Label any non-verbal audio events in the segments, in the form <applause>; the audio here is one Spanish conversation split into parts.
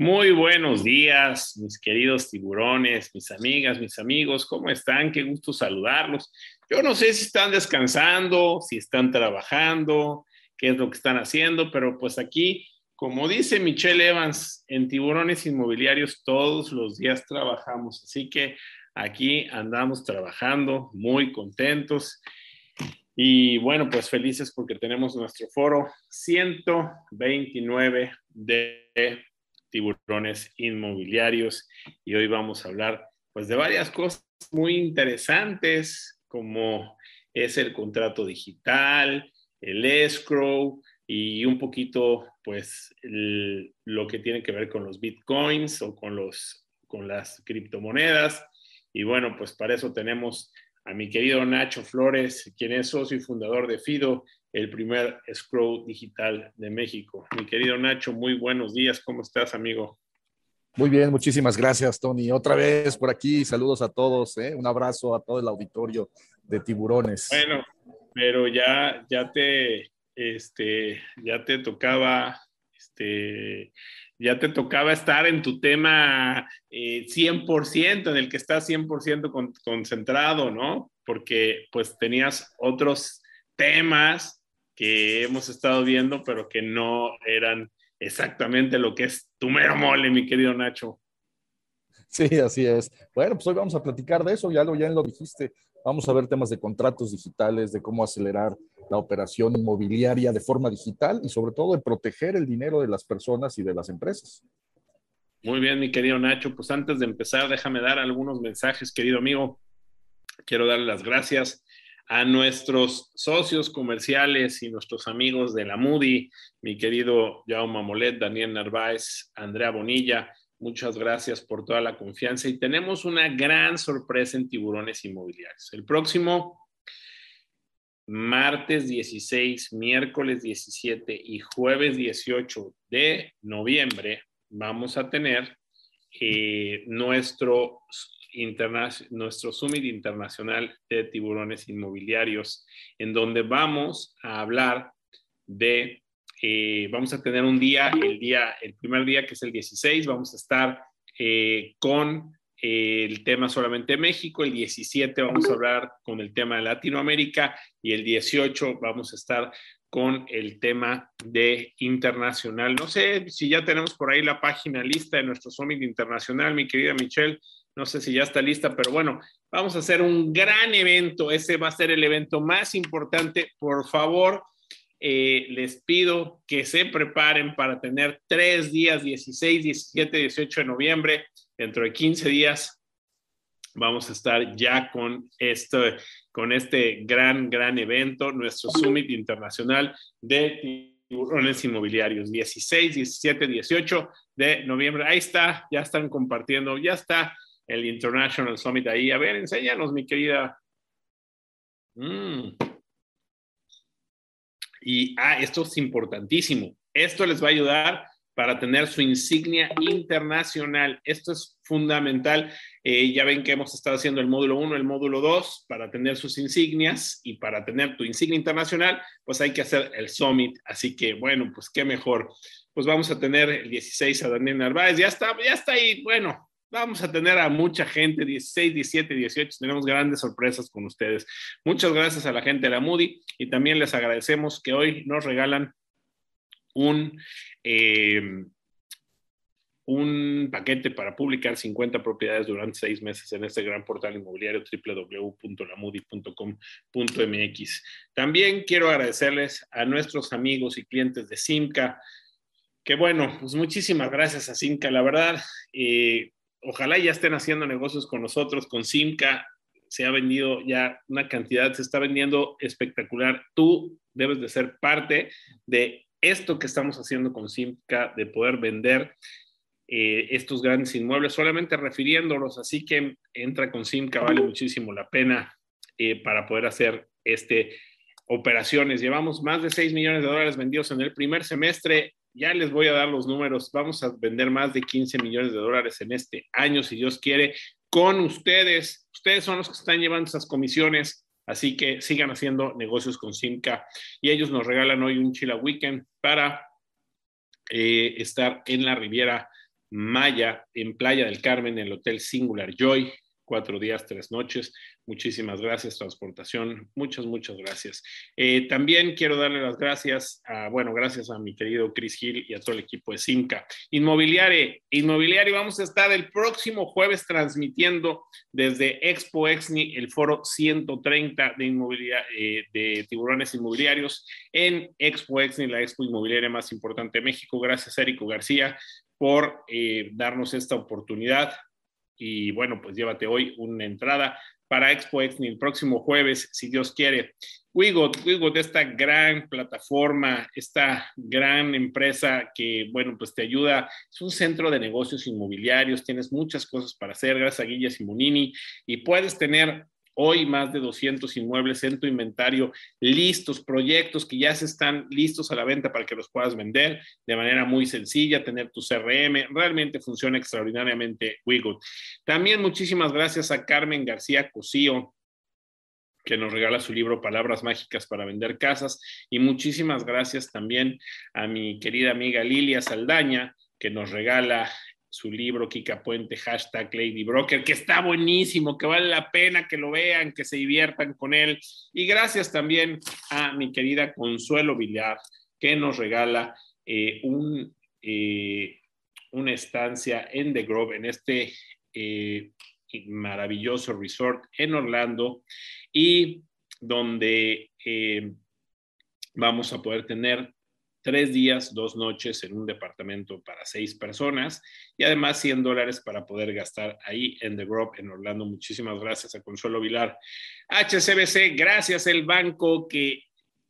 Muy buenos días, mis queridos tiburones, mis amigas, mis amigos, ¿cómo están? Qué gusto saludarlos. Yo no sé si están descansando, si están trabajando, qué es lo que están haciendo, pero pues aquí, como dice Michelle Evans, en tiburones inmobiliarios todos los días trabajamos, así que aquí andamos trabajando, muy contentos. Y bueno, pues felices porque tenemos nuestro foro 129 de tiburones inmobiliarios. Y hoy vamos a hablar pues de varias cosas muy interesantes como es el contrato digital, el escrow y un poquito pues lo que tiene que ver con los bitcoins o con los con las criptomonedas. Y bueno pues para eso tenemos a mi querido Nacho Flores quien es socio y fundador de Fido el primer scroll digital de México. Mi querido Nacho, muy buenos días. ¿Cómo estás, amigo? Muy bien, muchísimas gracias, Tony. Otra vez por aquí, saludos a todos, ¿eh? un abrazo a todo el auditorio de Tiburones. Bueno, pero ya, ya te, este, ya te tocaba, este, ya te tocaba estar en tu tema 100%, eh, en el que estás 100% concentrado, ¿no? Porque pues tenías otros temas que hemos estado viendo, pero que no eran exactamente lo que es tu mero mole, mi querido Nacho. Sí, así es. Bueno, pues hoy vamos a platicar de eso, ya lo, ya lo dijiste. Vamos a ver temas de contratos digitales, de cómo acelerar la operación inmobiliaria de forma digital y sobre todo de proteger el dinero de las personas y de las empresas. Muy bien, mi querido Nacho. Pues antes de empezar, déjame dar algunos mensajes, querido amigo. Quiero darle las gracias a nuestros socios comerciales y nuestros amigos de la Moody, mi querido Jaume Molet, Daniel Narváez, Andrea Bonilla, muchas gracias por toda la confianza y tenemos una gran sorpresa en tiburones inmobiliarios. El próximo martes 16, miércoles 17 y jueves 18 de noviembre vamos a tener eh, nuestro nuestro Summit Internacional de Tiburones Inmobiliarios, en donde vamos a hablar de, eh, vamos a tener un día, el día, el primer día que es el 16, vamos a estar eh, con eh, el tema solamente México, el 17 vamos a hablar con el tema de Latinoamérica y el 18 vamos a estar con el tema de internacional. No sé si ya tenemos por ahí la página lista de nuestro Summit Internacional, mi querida Michelle, no sé si ya está lista, pero bueno, vamos a hacer un gran evento. Ese va a ser el evento más importante. Por favor, eh, les pido que se preparen para tener tres días, 16, 17, 18 de noviembre, dentro de 15 días. Vamos a estar ya con este, con este gran, gran evento, nuestro Summit Internacional de tiburones inmobiliarios, 16, 17, 18 de noviembre. Ahí está, ya están compartiendo, ya está el International Summit ahí. A ver, enséñanos, mi querida. Mm. Y, ah, esto es importantísimo. Esto les va a ayudar para tener su insignia internacional. Esto es fundamental. Eh, ya ven que hemos estado haciendo el módulo 1, el módulo 2, para tener sus insignias y para tener tu insignia internacional, pues hay que hacer el summit. Así que, bueno, pues qué mejor. Pues vamos a tener el 16 a Daniel Narváez. Ya está, ya está ahí. Bueno, Vamos a tener a mucha gente, 16, 17, 18, tenemos grandes sorpresas con ustedes. Muchas gracias a la gente de la Moody y también les agradecemos que hoy nos regalan un, eh, un paquete para publicar 50 propiedades durante seis meses en este gran portal inmobiliario www.lamudi.com.mx. También quiero agradecerles a nuestros amigos y clientes de Simca, que bueno, pues muchísimas gracias a Simca, la verdad. Eh, ojalá ya estén haciendo negocios con nosotros, con Simca. Se ha vendido ya una cantidad, se está vendiendo espectacular. Tú debes de ser parte de esto que estamos haciendo con Simca, de poder vender eh, estos grandes inmuebles, solamente refiriéndolos. Así que entra con Simca, vale muchísimo la pena. eh, para poder hacer este operaciones. Llevamos más de 6 millones de dólares vendidos en el primer semestre. Ya les voy a dar los números. Vamos a vender más de 15 millones de dólares en este año, si Dios quiere, con ustedes. Ustedes son los que están llevando esas comisiones. Así que sigan haciendo negocios con Simca y ellos nos regalan hoy un Chila Weekend para eh, estar en la Riviera Maya, en Playa del Carmen, en el Hotel Singular Joy cuatro días, tres noches. Muchísimas gracias, Transportación. Muchas, muchas gracias. Eh, también quiero darle las gracias a, bueno, gracias a mi querido Chris Gil y a todo el equipo de Simca. Inmobiliare, Inmobiliario, vamos a estar el próximo jueves transmitiendo desde Expo Exni, el foro 130 de, inmobiliaria, eh, de tiburones inmobiliarios en Expo Exni, la expo inmobiliaria más importante de México. Gracias, Érico García, por eh, darnos esta oportunidad y bueno, pues llévate hoy una entrada para Expo Exni el próximo jueves, si Dios quiere. Wigot, Wigot, esta gran plataforma, esta gran empresa que, bueno, pues te ayuda, es un centro de negocios inmobiliarios, tienes muchas cosas para hacer, gracias a Guilla Simonini, y puedes tener Hoy más de 200 inmuebles en tu inventario listos, proyectos que ya se están listos a la venta para que los puedas vender de manera muy sencilla, tener tu CRM. Realmente funciona extraordinariamente Wigood. También muchísimas gracias a Carmen García Cosío, que nos regala su libro Palabras Mágicas para Vender Casas. Y muchísimas gracias también a mi querida amiga Lilia Saldaña, que nos regala su libro Kika Puente, hashtag Lady Broker, que está buenísimo, que vale la pena que lo vean, que se diviertan con él. Y gracias también a mi querida Consuelo Villar, que nos regala eh, un, eh, una estancia en The Grove, en este eh, maravilloso resort en Orlando, y donde vamos a poder tener tres días, dos noches en un departamento para seis personas y además 100 dólares para poder gastar ahí en The Grove en Orlando. Muchísimas gracias a Consuelo Vilar. HCBC, gracias el banco que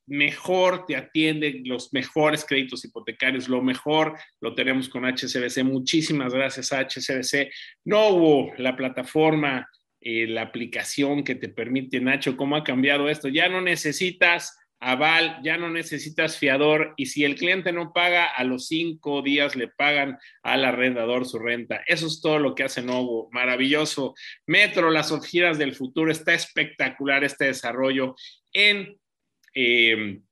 mejor te atiende, los mejores créditos hipotecarios, lo mejor lo tenemos con HCBC. Muchísimas gracias a HCBC. No hubo la plataforma, eh, la aplicación que te permite, Nacho, cómo ha cambiado esto. Ya no necesitas aval, ya no necesitas fiador y si el cliente no paga, a los cinco días le pagan al arrendador su renta. Eso es todo lo que hace Novo. Maravilloso. Metro, las oficinas del futuro, está espectacular este desarrollo en, em,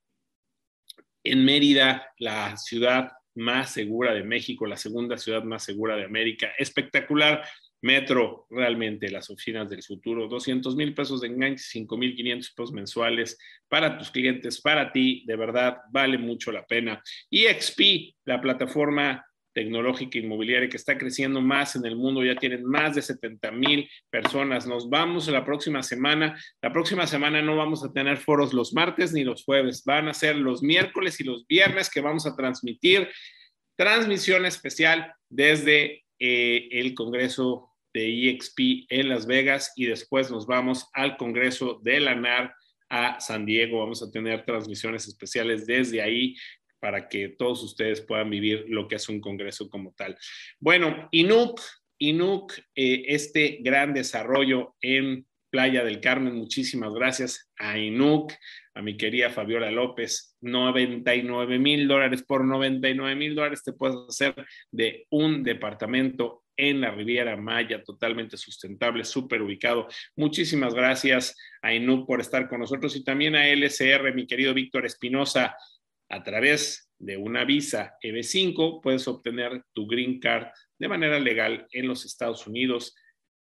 en Mérida, la ciudad más segura de México, la segunda ciudad más segura de América. Espectacular. Metro, realmente las oficinas del futuro, 200 mil pesos de enganche, 5 mil 500 pesos mensuales para tus clientes, para ti, de verdad, vale mucho la pena. Y XP, la plataforma tecnológica inmobiliaria que está creciendo más en el mundo, ya tienen más de 70 mil personas. Nos vamos la próxima semana. La próxima semana no vamos a tener foros los martes ni los jueves, van a ser los miércoles y los viernes que vamos a transmitir transmisión especial desde eh, el Congreso de EXP en Las Vegas y después nos vamos al Congreso de la NAR a San Diego. Vamos a tener transmisiones especiales desde ahí para que todos ustedes puedan vivir lo que es un congreso como tal. Bueno, INUC, INUC, eh, este gran desarrollo en Playa del Carmen, muchísimas gracias a INUC, a mi querida Fabiola López, 99 mil dólares por 99 mil dólares te puedes hacer de un departamento en la Riviera Maya, totalmente sustentable, súper ubicado. Muchísimas gracias a INUC por estar con nosotros y también a LSR, mi querido Víctor Espinosa, a través de una visa EB5 puedes obtener tu green card de manera legal en los Estados Unidos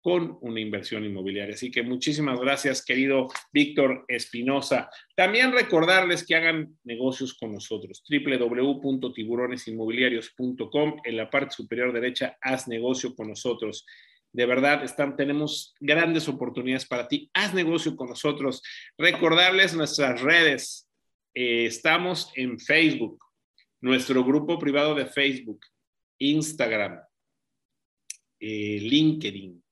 con una inversión inmobiliaria. Así que muchísimas gracias, querido Víctor Espinosa. También recordarles que hagan negocios con nosotros. www.tiburonesinmobiliarios.com. En la parte superior derecha, haz negocio con nosotros. De verdad, están, tenemos grandes oportunidades para ti. Haz negocio con nosotros. Recordarles nuestras redes. Eh, estamos en Facebook, nuestro grupo privado de Facebook, Instagram, eh, LinkedIn,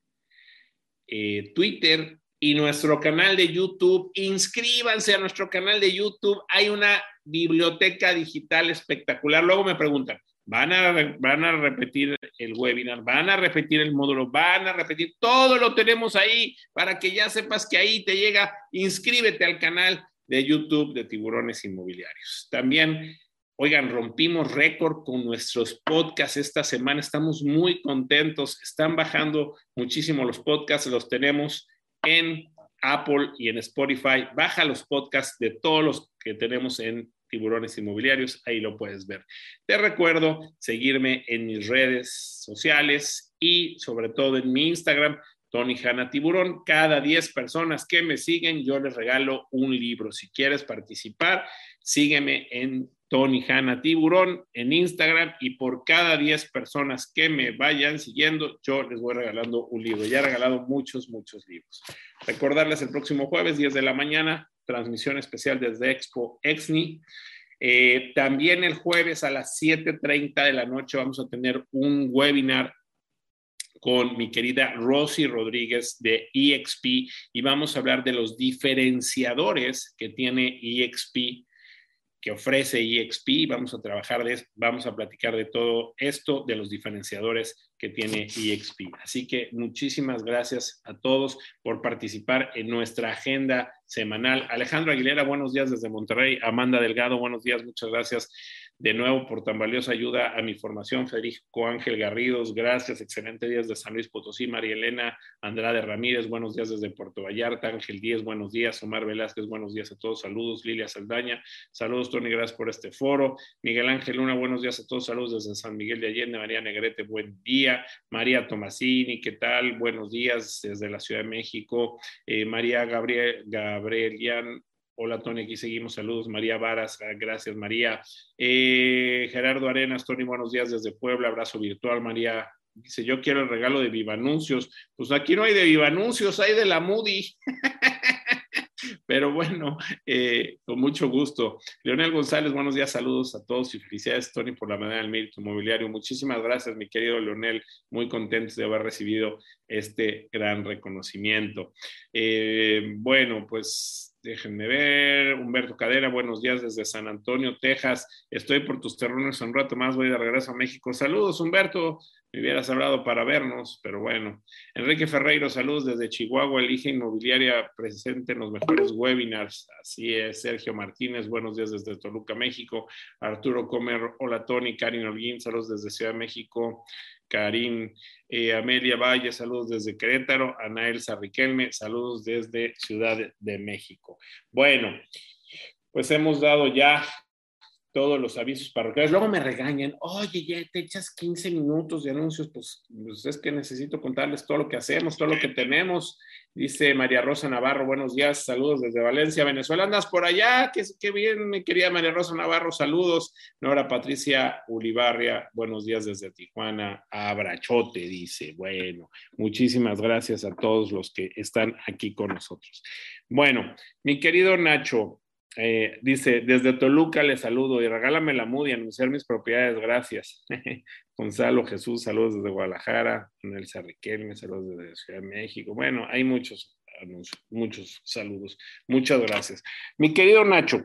eh, Twitter y nuestro canal de YouTube. Inscríbanse a nuestro canal de YouTube. Hay una biblioteca digital espectacular. Luego me preguntan, van a, van a repetir el webinar, van a repetir el módulo, van a repetir, todo lo tenemos ahí para que ya sepas que ahí te llega, inscríbete al canal de YouTube de Tiburones Inmobiliarios. También, oigan, rompimos récord con nuestros podcasts esta semana, estamos muy contentos, están bajando muchísimo los podcasts, los tenemos en Apple y en Spotify. Baja los podcasts de todos los que tenemos en tiburones inmobiliarios, ahí lo puedes ver. Te recuerdo seguirme en mis redes sociales y sobre todo en mi Instagram, Tony Hanna Tiburón. Cada 10 personas que me siguen, yo les regalo un libro. Si quieres participar, sígueme en Tony Hanna Tiburón en Instagram y por cada 10 personas que me vayan siguiendo, yo les voy regalando un libro. Ya he regalado muchos, muchos libros. Recordarles el próximo jueves, 10 de la mañana, transmisión especial desde Expo Exni. Eh, también el jueves a las 7.30 de la noche vamos a tener un webinar con mi querida Rosy Rodríguez de EXP y vamos a hablar de los diferenciadores que tiene EXP que ofrece EXP. Vamos a trabajar de, vamos a platicar de todo esto, de los diferenciadores que tiene EXP. Así que muchísimas gracias a todos por participar en nuestra agenda semanal. Alejandro Aguilera, buenos días desde Monterrey. Amanda Delgado, buenos días, muchas gracias de nuevo por tan valiosa ayuda a mi formación. Federico Ángel Garridos, gracias. Excelente días de San Luis Potosí. María Elena Andrade Ramírez, buenos días desde Puerto Vallarta. Ángel Díez, buenos días. Omar Velázquez, buenos días a todos. Saludos. Lilia Saldaña, saludos, Tony, gracias por este foro. Miguel Ángel Luna, buenos días a todos. Saludos desde San Miguel de Allende. María Negrete, buen día. María Tomasini, ¿qué tal? Buenos días desde la Ciudad de México. Eh, María Gabriel, Gabrielian Hola Tony, aquí seguimos. Saludos. María Varas, ah, gracias María. Eh, Gerardo Arenas, Tony, buenos días desde Puebla. Abrazo virtual, María. Dice, yo quiero el regalo de Viva Anuncios. Pues aquí no hay de Viva Anuncios, hay de la Moody. <laughs> Pero bueno, eh, con mucho gusto. Leonel González, buenos días, saludos a todos y felicidades, Tony, por la manera del mérito inmobiliario. Muchísimas gracias, mi querido Leonel. Muy contentos de haber recibido este gran reconocimiento. Eh, bueno, pues Déjenme ver. Humberto Cadera, buenos días desde San Antonio, Texas. Estoy por tus terrenos un rato más, voy de regreso a México. Saludos, Humberto. Me hubieras hablado para vernos, pero bueno. Enrique Ferreiro, saludos desde Chihuahua. Elige Inmobiliaria presente en los mejores webinars. Así es. Sergio Martínez, buenos días desde Toluca, México. Arturo Comer, hola Tony. Karin Holguín, saludos desde Ciudad de México. Karim, eh, Amelia Valle, saludos desde Querétaro, Anael Sarriquelme, saludos desde Ciudad de México. Bueno, pues hemos dado ya todos los avisos parroquiales. Luego me regañan, oye, ya te echas 15 minutos de anuncios, pues, pues, es que necesito contarles todo lo que hacemos, todo lo que tenemos. Dice María Rosa Navarro, buenos días, saludos desde Valencia, Venezuela. Andas por allá, qué, qué bien, mi querida María Rosa Navarro, saludos. Nora Patricia Ulibarria, buenos días desde Tijuana. Abrachote, dice. Bueno, muchísimas gracias a todos los que están aquí con nosotros. Bueno, mi querido Nacho, eh, dice, desde Toluca le saludo y regálame la MUD y anunciar mis propiedades, gracias. <laughs> Gonzalo Jesús, saludos desde Guadalajara. Nelsa Riquelme, saludos desde Ciudad de México. Bueno, hay muchos anuncios, muchos saludos. Muchas gracias. Mi querido Nacho,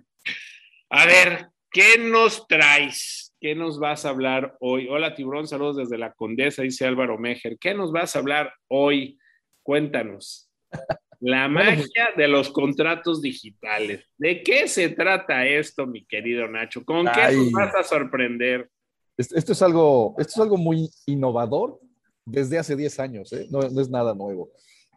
a ver, ¿qué nos traes? ¿Qué nos vas a hablar hoy? Hola, Tiburón, saludos desde la Condesa, dice Álvaro Mejer. ¿Qué nos vas a hablar hoy? Cuéntanos. <laughs> La magia de los contratos digitales. ¿De qué se trata esto, mi querido Nacho? ¿Con qué nos vas a sorprender? Esto es algo, esto es algo muy innovador desde hace 10 años, ¿eh? no, no es nada nuevo.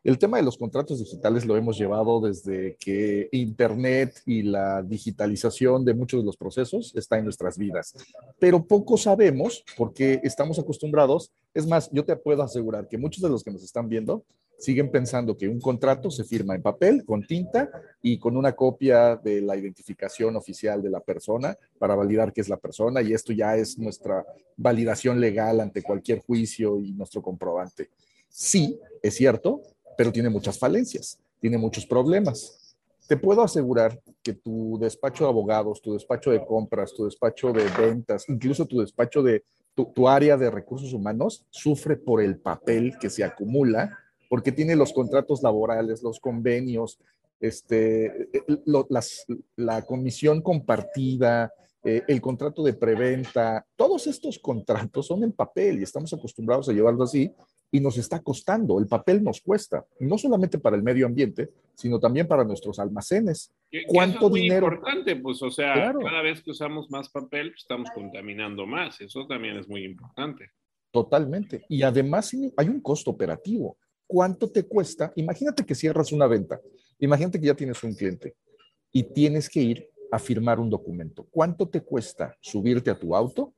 El tema de los contratos digitales lo hemos llevado desde que Internet y la digitalización de muchos de los procesos está en nuestras vidas. Pero poco sabemos porque estamos acostumbrados. Es más, yo te puedo asegurar que muchos de los que nos están viendo siguen pensando que un contrato se firma en papel, con tinta y con una copia de la identificación oficial de la persona para validar que es la persona y esto ya es nuestra validación legal ante cualquier juicio y nuestro comprobante. Sí, es cierto, pero tiene muchas falencias, tiene muchos problemas. Te puedo asegurar que tu despacho de abogados, tu despacho de compras, tu despacho de ventas, incluso tu despacho de tu, área de recursos humanos sufre por el papel que se acumula porque tiene los contratos laborales, los convenios, este, las, la comisión compartida, eh, el contrato de preventa, todos estos contratos son en papel y estamos acostumbrados a llevarlo así y nos está costando. El papel nos cuesta, no solamente para el medio ambiente, sino también para nuestros almacenes. ¿Cuánto eso es muy dinero? importante, pues, o sea, cada vez que usamos más papel, pues, estamos contaminando más. Eso también es muy importante. Totalmente. Y además hay un costo operativo. ¿Cuánto te cuesta? Imagínate que cierras una venta. Imagínate que ya tienes un cliente y tienes que ir a firmar un documento. ¿Cuánto te cuesta subirte a tu auto,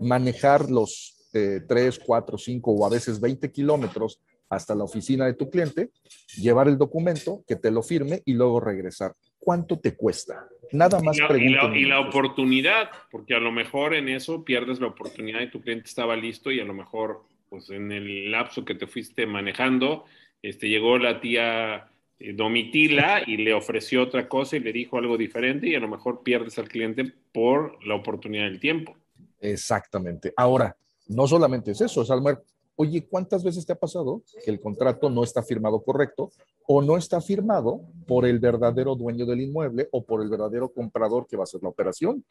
manejar los 3, 4, 5 o a veces 20 kilómetros hasta la oficina de tu cliente, llevar el documento, que te lo firme y luego regresar. ¿Cuánto te cuesta? Nada más y la, y la, oportunidad, porque a lo mejor en eso pierdes la oportunidad y tu cliente estaba listo y a lo mejor pues en el lapso que te fuiste manejando, este, llegó la tía eh, Domitila y le ofreció otra cosa y le dijo algo diferente y a lo mejor pierdes al cliente por la oportunidad del tiempo. Exactamente. Ahora, no solamente es eso, es Almer, oye, ¿cuántas veces te ha pasado que el contrato no está firmado correcto o no está firmado por el verdadero dueño del inmueble o por el verdadero comprador que va a hacer la operación?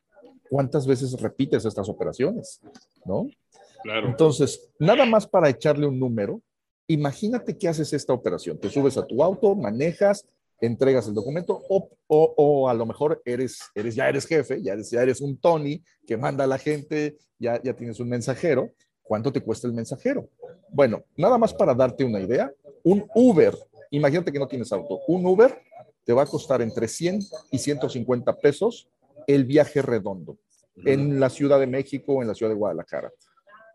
¿Cuántas veces repites estas operaciones? ¿No? Claro. Entonces, nada más para echarle un número, imagínate que haces esta operación. Te subes a tu auto, manejas, entregas el documento o, o, a lo mejor eres, eres, ya eres jefe, ya eres, ya eres un Tony que manda a la gente, ya, ya tienes un mensajero. ¿Cuánto te cuesta el mensajero? Bueno, nada más para darte una idea, un Uber, imagínate que no tienes auto, un Uber te va a costar entre 100 y 150 pesos el viaje redondo en la Ciudad de México o en la Ciudad de Guadalajara.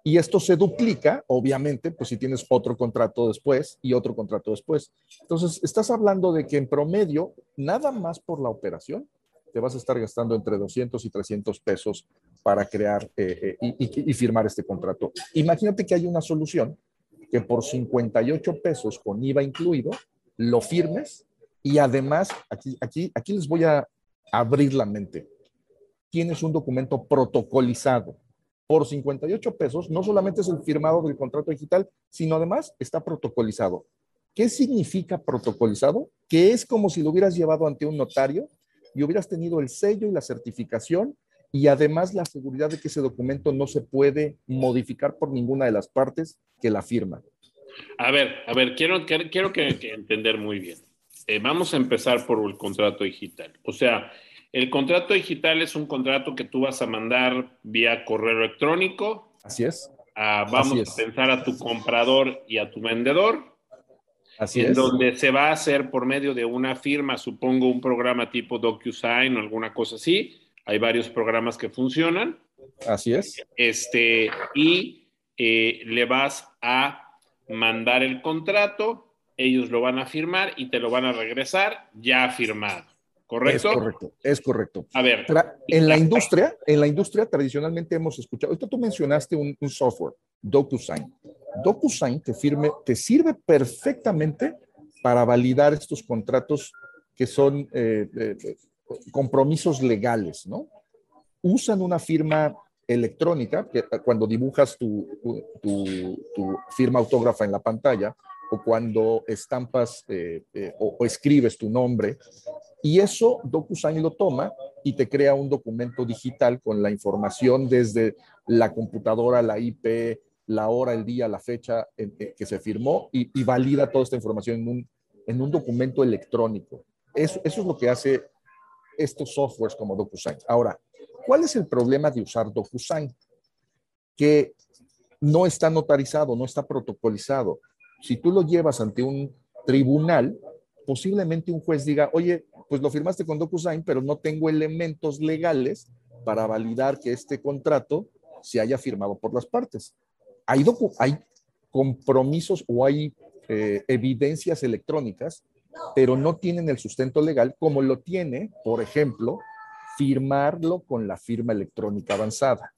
Y esto se duplica, obviamente, pues si tienes otro contrato después y otro contrato después. Entonces, estás hablando de que en promedio, nada más por la operación, te vas a estar gastando entre 200 y 300 pesos para crear eh, eh, y, firmar este contrato. Imagínate que hay una solución que por 58 pesos con IVA incluido, lo firmes y además, aquí, aquí, aquí les voy a abrir la mente. Tienes un documento protocolizado por 58 pesos, no solamente es el firmado del contrato digital, sino además está protocolizado. ¿Qué significa protocolizado? Que es como si lo hubieras llevado ante un notario y hubieras tenido el sello y la certificación y además la seguridad de que ese documento no se puede modificar por ninguna de las partes que la firman. A ver, a ver, quiero, quiero que, entender muy bien. Eh, vamos a empezar por el contrato digital. O sea, el contrato digital es un contrato que tú vas a mandar vía correo electrónico. Así es. vamos a pensar a tu comprador y a tu vendedor. Así en es. donde se va a hacer por medio de una firma, supongo un programa tipo DocuSign o alguna cosa así. Hay varios programas que funcionan. Así es. Este, y eh, le vas a mandar el contrato, ellos lo van a firmar y te lo van a regresar ya firmado. ¿Correcto? Es correcto, es correcto. A ver. En la industria, en la industria tradicionalmente hemos escuchado, ahorita tú mencionaste un, software, DocuSign. DocuSign te, firme, te sirve perfectamente para validar estos contratos que son eh, eh, compromisos legales, ¿no? Usan una firma electrónica, que cuando dibujas tu, tu, firma autógrafa en la pantalla o cuando estampas eh, o, o, escribes tu nombre, y eso DocuSign lo toma y te crea un documento digital con la información desde la computadora, la IP, la hora, el día, la fecha en, que se firmó y, valida toda esta información en un, en un documento electrónico. Eso, eso es lo que hace estos softwares como DocuSign. Ahora, ¿cuál es el problema de usar DocuSign? Que no está notarizado, no está protocolizado. Si tú lo llevas ante un tribunal, posiblemente un juez diga, oye, pues lo firmaste con DocuSign, pero no tengo elementos legales para validar que este contrato se haya firmado por las partes. Hay, hay compromisos o hay eh, evidencias electrónicas, pero no tienen el sustento legal como lo tiene, por ejemplo, firmarlo con la firma electrónica avanzada.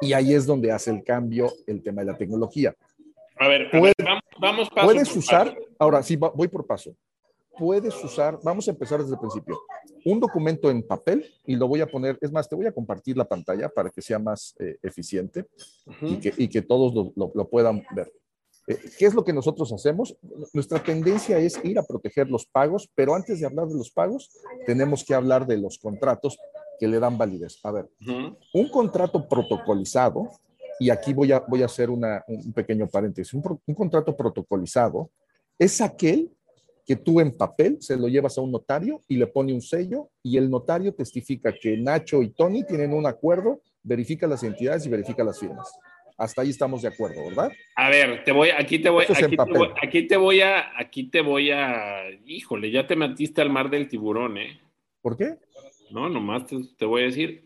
Y ahí es donde hace el cambio el tema de la tecnología. A ver, vamos, paso Puedes usar, ahora sí, voy por paso puedes usar, vamos a empezar desde el principio, un documento en papel y lo voy a poner, es más, te voy a compartir la pantalla para que sea más eh, eficiente y, que, y, que, todos lo, lo, puedan ver. Eh, ¿Qué es lo que nosotros hacemos? Nuestra tendencia es ir a proteger los pagos, pero antes de hablar de los pagos, tenemos que hablar de los contratos que le dan validez. A ver, un contrato protocolizado, y aquí voy a, voy a hacer una, un pequeño paréntesis, un, un contrato protocolizado es aquel que tú en papel se lo llevas a un notario y le pone un sello y el notario testifica que Nacho y Tony tienen un acuerdo, verifica las entidades y verifica las firmas. Hasta ahí estamos de acuerdo, ¿verdad? A ver, te voy, aquí te voy, aquí te voy, aquí te voy a, aquí te voy a, híjole, ya te metiste al mar del tiburón, ¿eh? ¿Por qué? No, nomás te, voy a decir.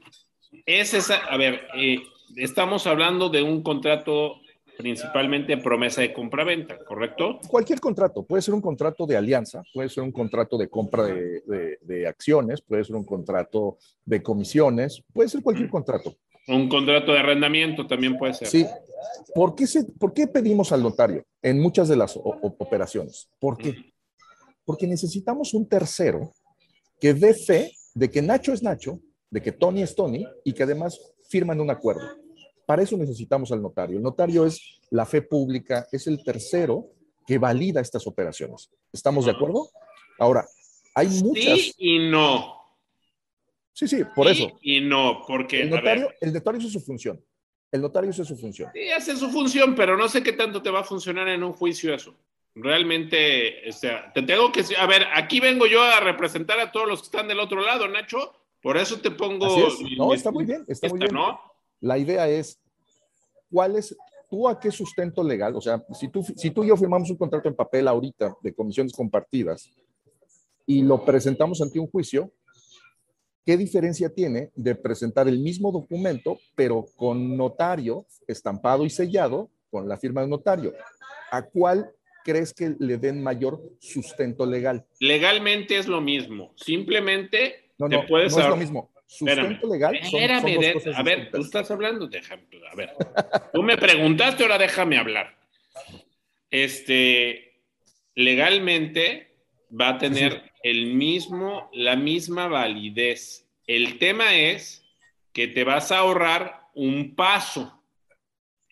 Es esa, a ver, eh, estamos hablando de un contrato principalmente promesa de compra-venta, ¿correcto? Cualquier contrato, puede ser un contrato de alianza, puede ser un contrato de compra de, acciones, puede ser un contrato de comisiones, puede ser cualquier contrato. Un contrato de arrendamiento también puede ser. Sí. ¿Por qué, se, ¿Por qué pedimos al notario en muchas de las operaciones? ¿Por qué? Porque necesitamos un tercero que dé fe de que Nacho es Nacho, de que Tony es Tony y que además firman un acuerdo. Para eso necesitamos al notario. El notario es la fe pública, es el tercero que valida estas operaciones. ¿Estamos de acuerdo? Ahora, hay muchas. Sí y no. Sí, sí, por eso. Y no, porque. El notario, el notario hace su función. El notario hace su función. Sí, hace su función, pero no sé qué tanto te va a funcionar en un juicio eso. Realmente, o sea, te tengo que. A ver, aquí vengo yo a representar a todos los que están del otro lado, Nacho. Por eso te pongo. No, está muy bien, está muy bien. ¿no? La idea es, ¿cuál es, tú a qué sustento legal? O sea, si tú, si tú y yo firmamos un contrato en papel ahorita de comisiones compartidas y lo presentamos ante un juicio, ¿qué diferencia tiene de presentar el mismo documento, pero con notario estampado y sellado con la firma del notario? ¿A cuál crees que le den mayor sustento legal? Legalmente es lo mismo. Simplemente no, no, no es lo mismo. Sustento legal. a ver, tú estás hablando, déjame, a ver. Tú me preguntaste, ahora déjame hablar. Este, legalmente va a tener el mismo, la misma validez. El tema es que te vas a ahorrar un paso.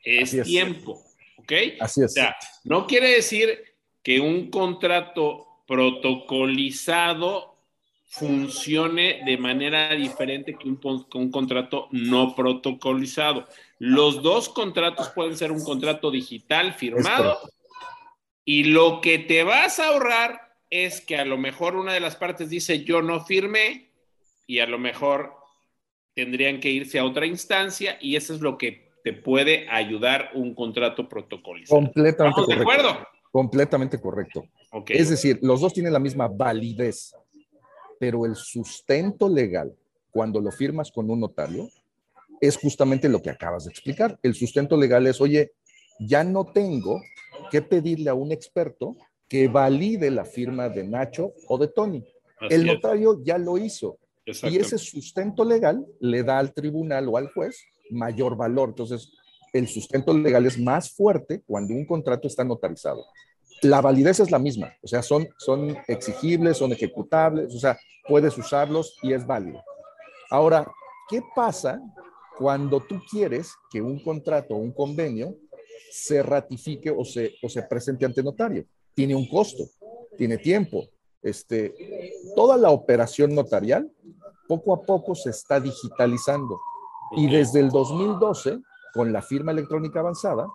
Es, tiempo. ¿Ok? Así es. O sea, no quiere decir que un contrato protocolizado funcione de manera diferente que un, contrato no protocolizado. Los dos contratos pueden ser un contrato digital firmado y lo que te vas a ahorrar es que a lo mejor una de las partes dice yo no firmé y a lo mejor tendrían que irse a otra instancia y eso es lo que te puede ayudar un contrato protocolizado. Completamente correcto. de acuerdo? Completamente correcto. Es decir, los dos tienen la misma validez pero el sustento legal, cuando lo firmas con un notario, es justamente lo que acabas de explicar. El sustento legal es, oye, ya no tengo que pedirle a un experto que valide la firma de Nacho o de Tony. el notario ya lo hizo. Y ese sustento legal le da al tribunal o al juez mayor valor. Entonces, el sustento legal es más fuerte cuando un contrato está notarizado la validez es la misma, o sea, son, son exigibles, son ejecutables, o sea, puedes usarlos y es válido. Ahora, ¿qué pasa cuando tú quieres que un contrato o un convenio se ratifique o se, o se presente ante notario? Tiene un costo, tiene tiempo. Este, toda la operación notarial poco a poco se está digitalizando y desde el 2012, con la firma electrónica avanzada,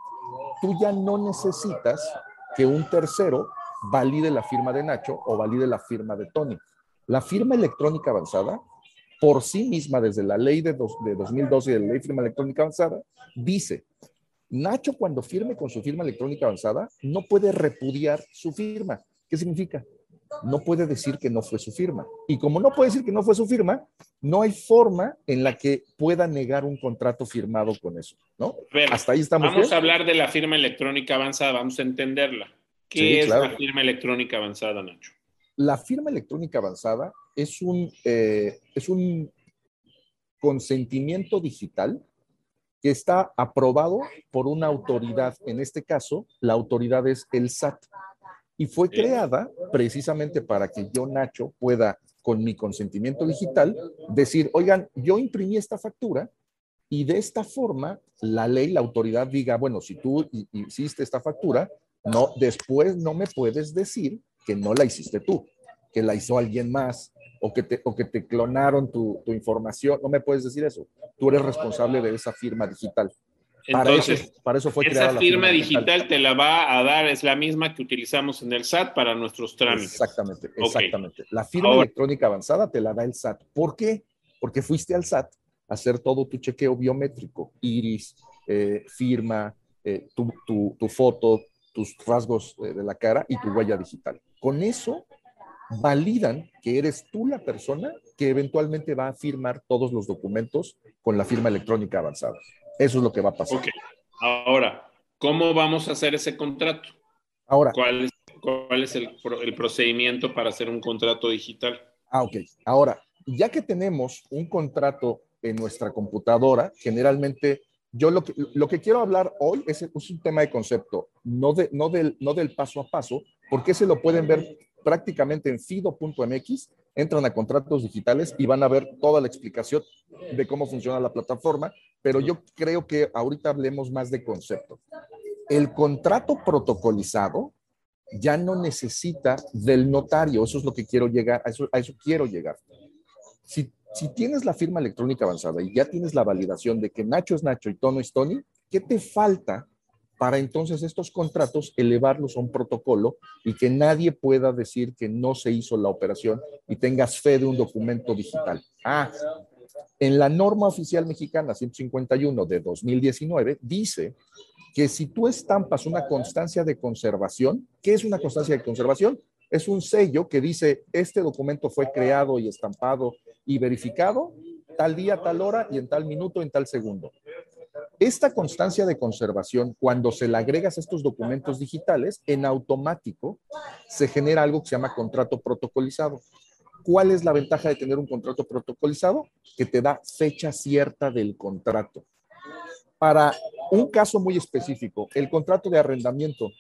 tú ya no necesitas que un tercero valide la firma de Nacho o valide la firma de Tony. La firma electrónica avanzada, por sí misma, desde la ley de, de 2012 y de la ley de firma electrónica avanzada, dice, Nacho cuando firme con su firma electrónica avanzada, no puede repudiar su firma. ¿Qué significa? No puede decir que no fue su firma. Y como no puede decir que no fue su firma, no hay forma en la que pueda negar un contrato firmado con eso, ¿no? Hasta ahí estamos. Vamos a hablar de la firma electrónica avanzada, vamos a entenderla. ¿Qué es la firma electrónica avanzada, Nacho? La firma electrónica avanzada es un, eh, es un consentimiento digital que está aprobado por una autoridad. En este caso, la autoridad es el SAT. Y fue creada precisamente para que yo, Nacho, pueda con mi consentimiento digital, decir, oigan, yo imprimí esta factura y de esta forma la ley, la autoridad diga, bueno, si tú hiciste esta factura, no, después no me puedes decir que no la hiciste tú, que la hizo alguien más o que te, o que te clonaron tu, tu información. No me puedes decir eso. Tú eres responsable de esa firma digital. Entonces, para, eso, para eso fue esa la firma, digital, te la va a dar, es la misma que utilizamos en el SAT para nuestros trámites. Exactamente, exactamente. La firma Ahora, electrónica avanzada te la da el SAT. ¿Por qué? Porque fuiste al SAT a hacer todo tu chequeo biométrico, iris, eh, firma, eh, tu, tu, tu, foto, tus rasgos eh, de la cara y tu huella digital. Con eso validan que eres tú la persona que eventualmente va a firmar todos los documentos con la firma electrónica avanzada. Eso es lo que va a pasar. Okay. Ahora, ¿cómo vamos a hacer ese contrato? Ahora, ¿cuál es, cuál es el, el, procedimiento para hacer un contrato digital? Ah, ok. Ahora, ya que tenemos un contrato en nuestra computadora, generalmente yo lo que, lo que quiero hablar hoy es, es un tema de concepto, no, de, no, del, no del paso a paso, porque se lo pueden ver prácticamente en fido.mx, entran a contratos digitales y van a ver toda la explicación de cómo funciona la plataforma, pero yo creo que ahorita hablemos más de concepto. El contrato protocolizado ya no necesita del notario, eso es lo que quiero llegar, a eso, quiero llegar. Si, si tienes la firma electrónica avanzada y ya tienes la validación de que Nacho es Nacho y Tono es Tony, ¿qué te falta para entonces estos contratos elevarlos a un protocolo y que nadie pueda decir que no se hizo la operación y tengas fe de un documento digital. Ah, en la norma oficial mexicana 151 de 2019 dice que si tú estampas una constancia de conservación, ¿qué es una constancia de conservación? Es un sello que dice, este documento fue creado y estampado y verificado tal día, tal hora y en tal minuto, en tal segundo. Esta constancia de conservación, cuando se le agregas a estos documentos digitales, en automático se genera algo que se llama contrato protocolizado. ¿Cuál es la ventaja de tener un contrato protocolizado? Que te da fecha cierta del contrato. Para un caso muy específico, el contrato de arrendamiento.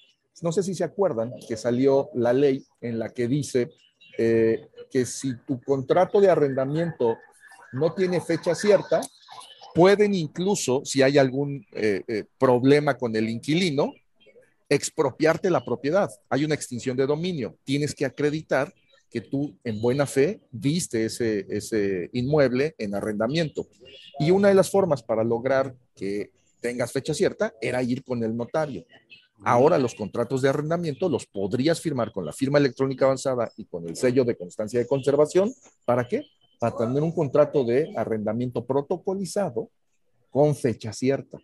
No sé si se acuerdan que salió la ley en la que dice eh, que si tu contrato de arrendamiento no tiene fecha cierta, pueden incluso, si hay algún eh, eh, problema con el inquilino, expropiarte la propiedad. Hay una extinción de dominio. Tienes que acreditar que tú en buena fe viste ese, ese inmueble en arrendamiento. Y una de las formas para lograr que tengas fecha cierta era ir con el notario. Ahora los contratos de arrendamiento los podrías firmar con la firma electrónica avanzada y con el sello de constancia de conservación. ¿Para qué? Para tener un contrato de arrendamiento protocolizado con fecha cierta.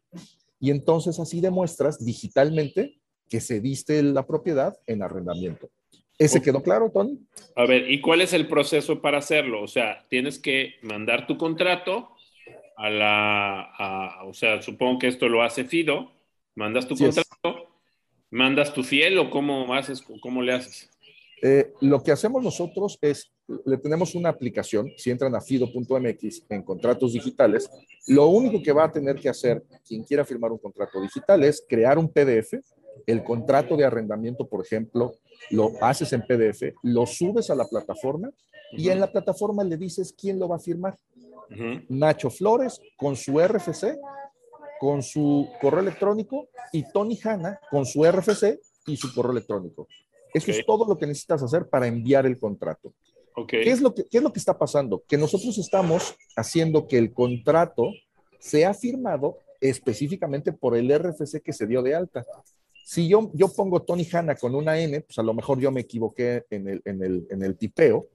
Y entonces así demuestras digitalmente que se diste la propiedad en arrendamiento. ¿Ese quedó claro, Tony? A ver, ¿y cuál es el proceso para hacerlo? O sea, tienes que mandar tu contrato a la, o sea, supongo que esto lo hace Fido, mandas tu contrato, mandas tu fiel o cómo haces, cómo le haces? Eh, lo que hacemos nosotros es, le tenemos una aplicación, si entran a fido.mx en contratos digitales, lo único que va a tener que hacer quien quiera firmar un contrato digital es crear un PDF, el contrato de arrendamiento, por ejemplo, lo haces en PDF, lo subes a la plataforma y en la plataforma le dices quién lo va a firmar. Nacho Flores con su RFC, con su correo electrónico y Tony Hanna con su RFC y su correo electrónico. Eso es todo lo que necesitas hacer para enviar el contrato. Okay. ¿Qué, es lo que, ¿Qué es lo que está pasando? Que nosotros estamos haciendo que el contrato sea firmado específicamente por el RFC que se dio de alta. Si yo, yo pongo Tony Hanna con una N, pues a lo mejor yo me equivoqué en el, en el, en el tipeo,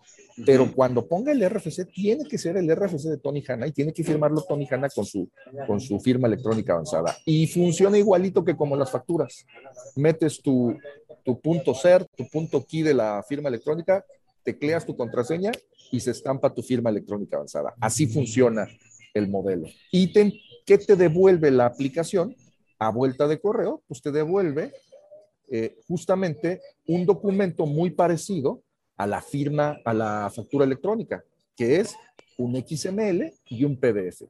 pero cuando ponga el RFC, tiene que ser el RFC de Tony Hanna y tiene que firmarlo Tony Hanna con su, con su firma electrónica avanzada. Y funciona igualito que como las facturas. Metes tu, tu punto ser, tu punto key de la firma electrónica, tecleas tu contraseña y se estampa tu firma electrónica avanzada. Así funciona el modelo. Y ¿qué te devuelve la aplicación? a vuelta de correo, pues te devuelve eh, justamente un documento muy parecido a la firma, a la factura electrónica, que es un XML y un PDF.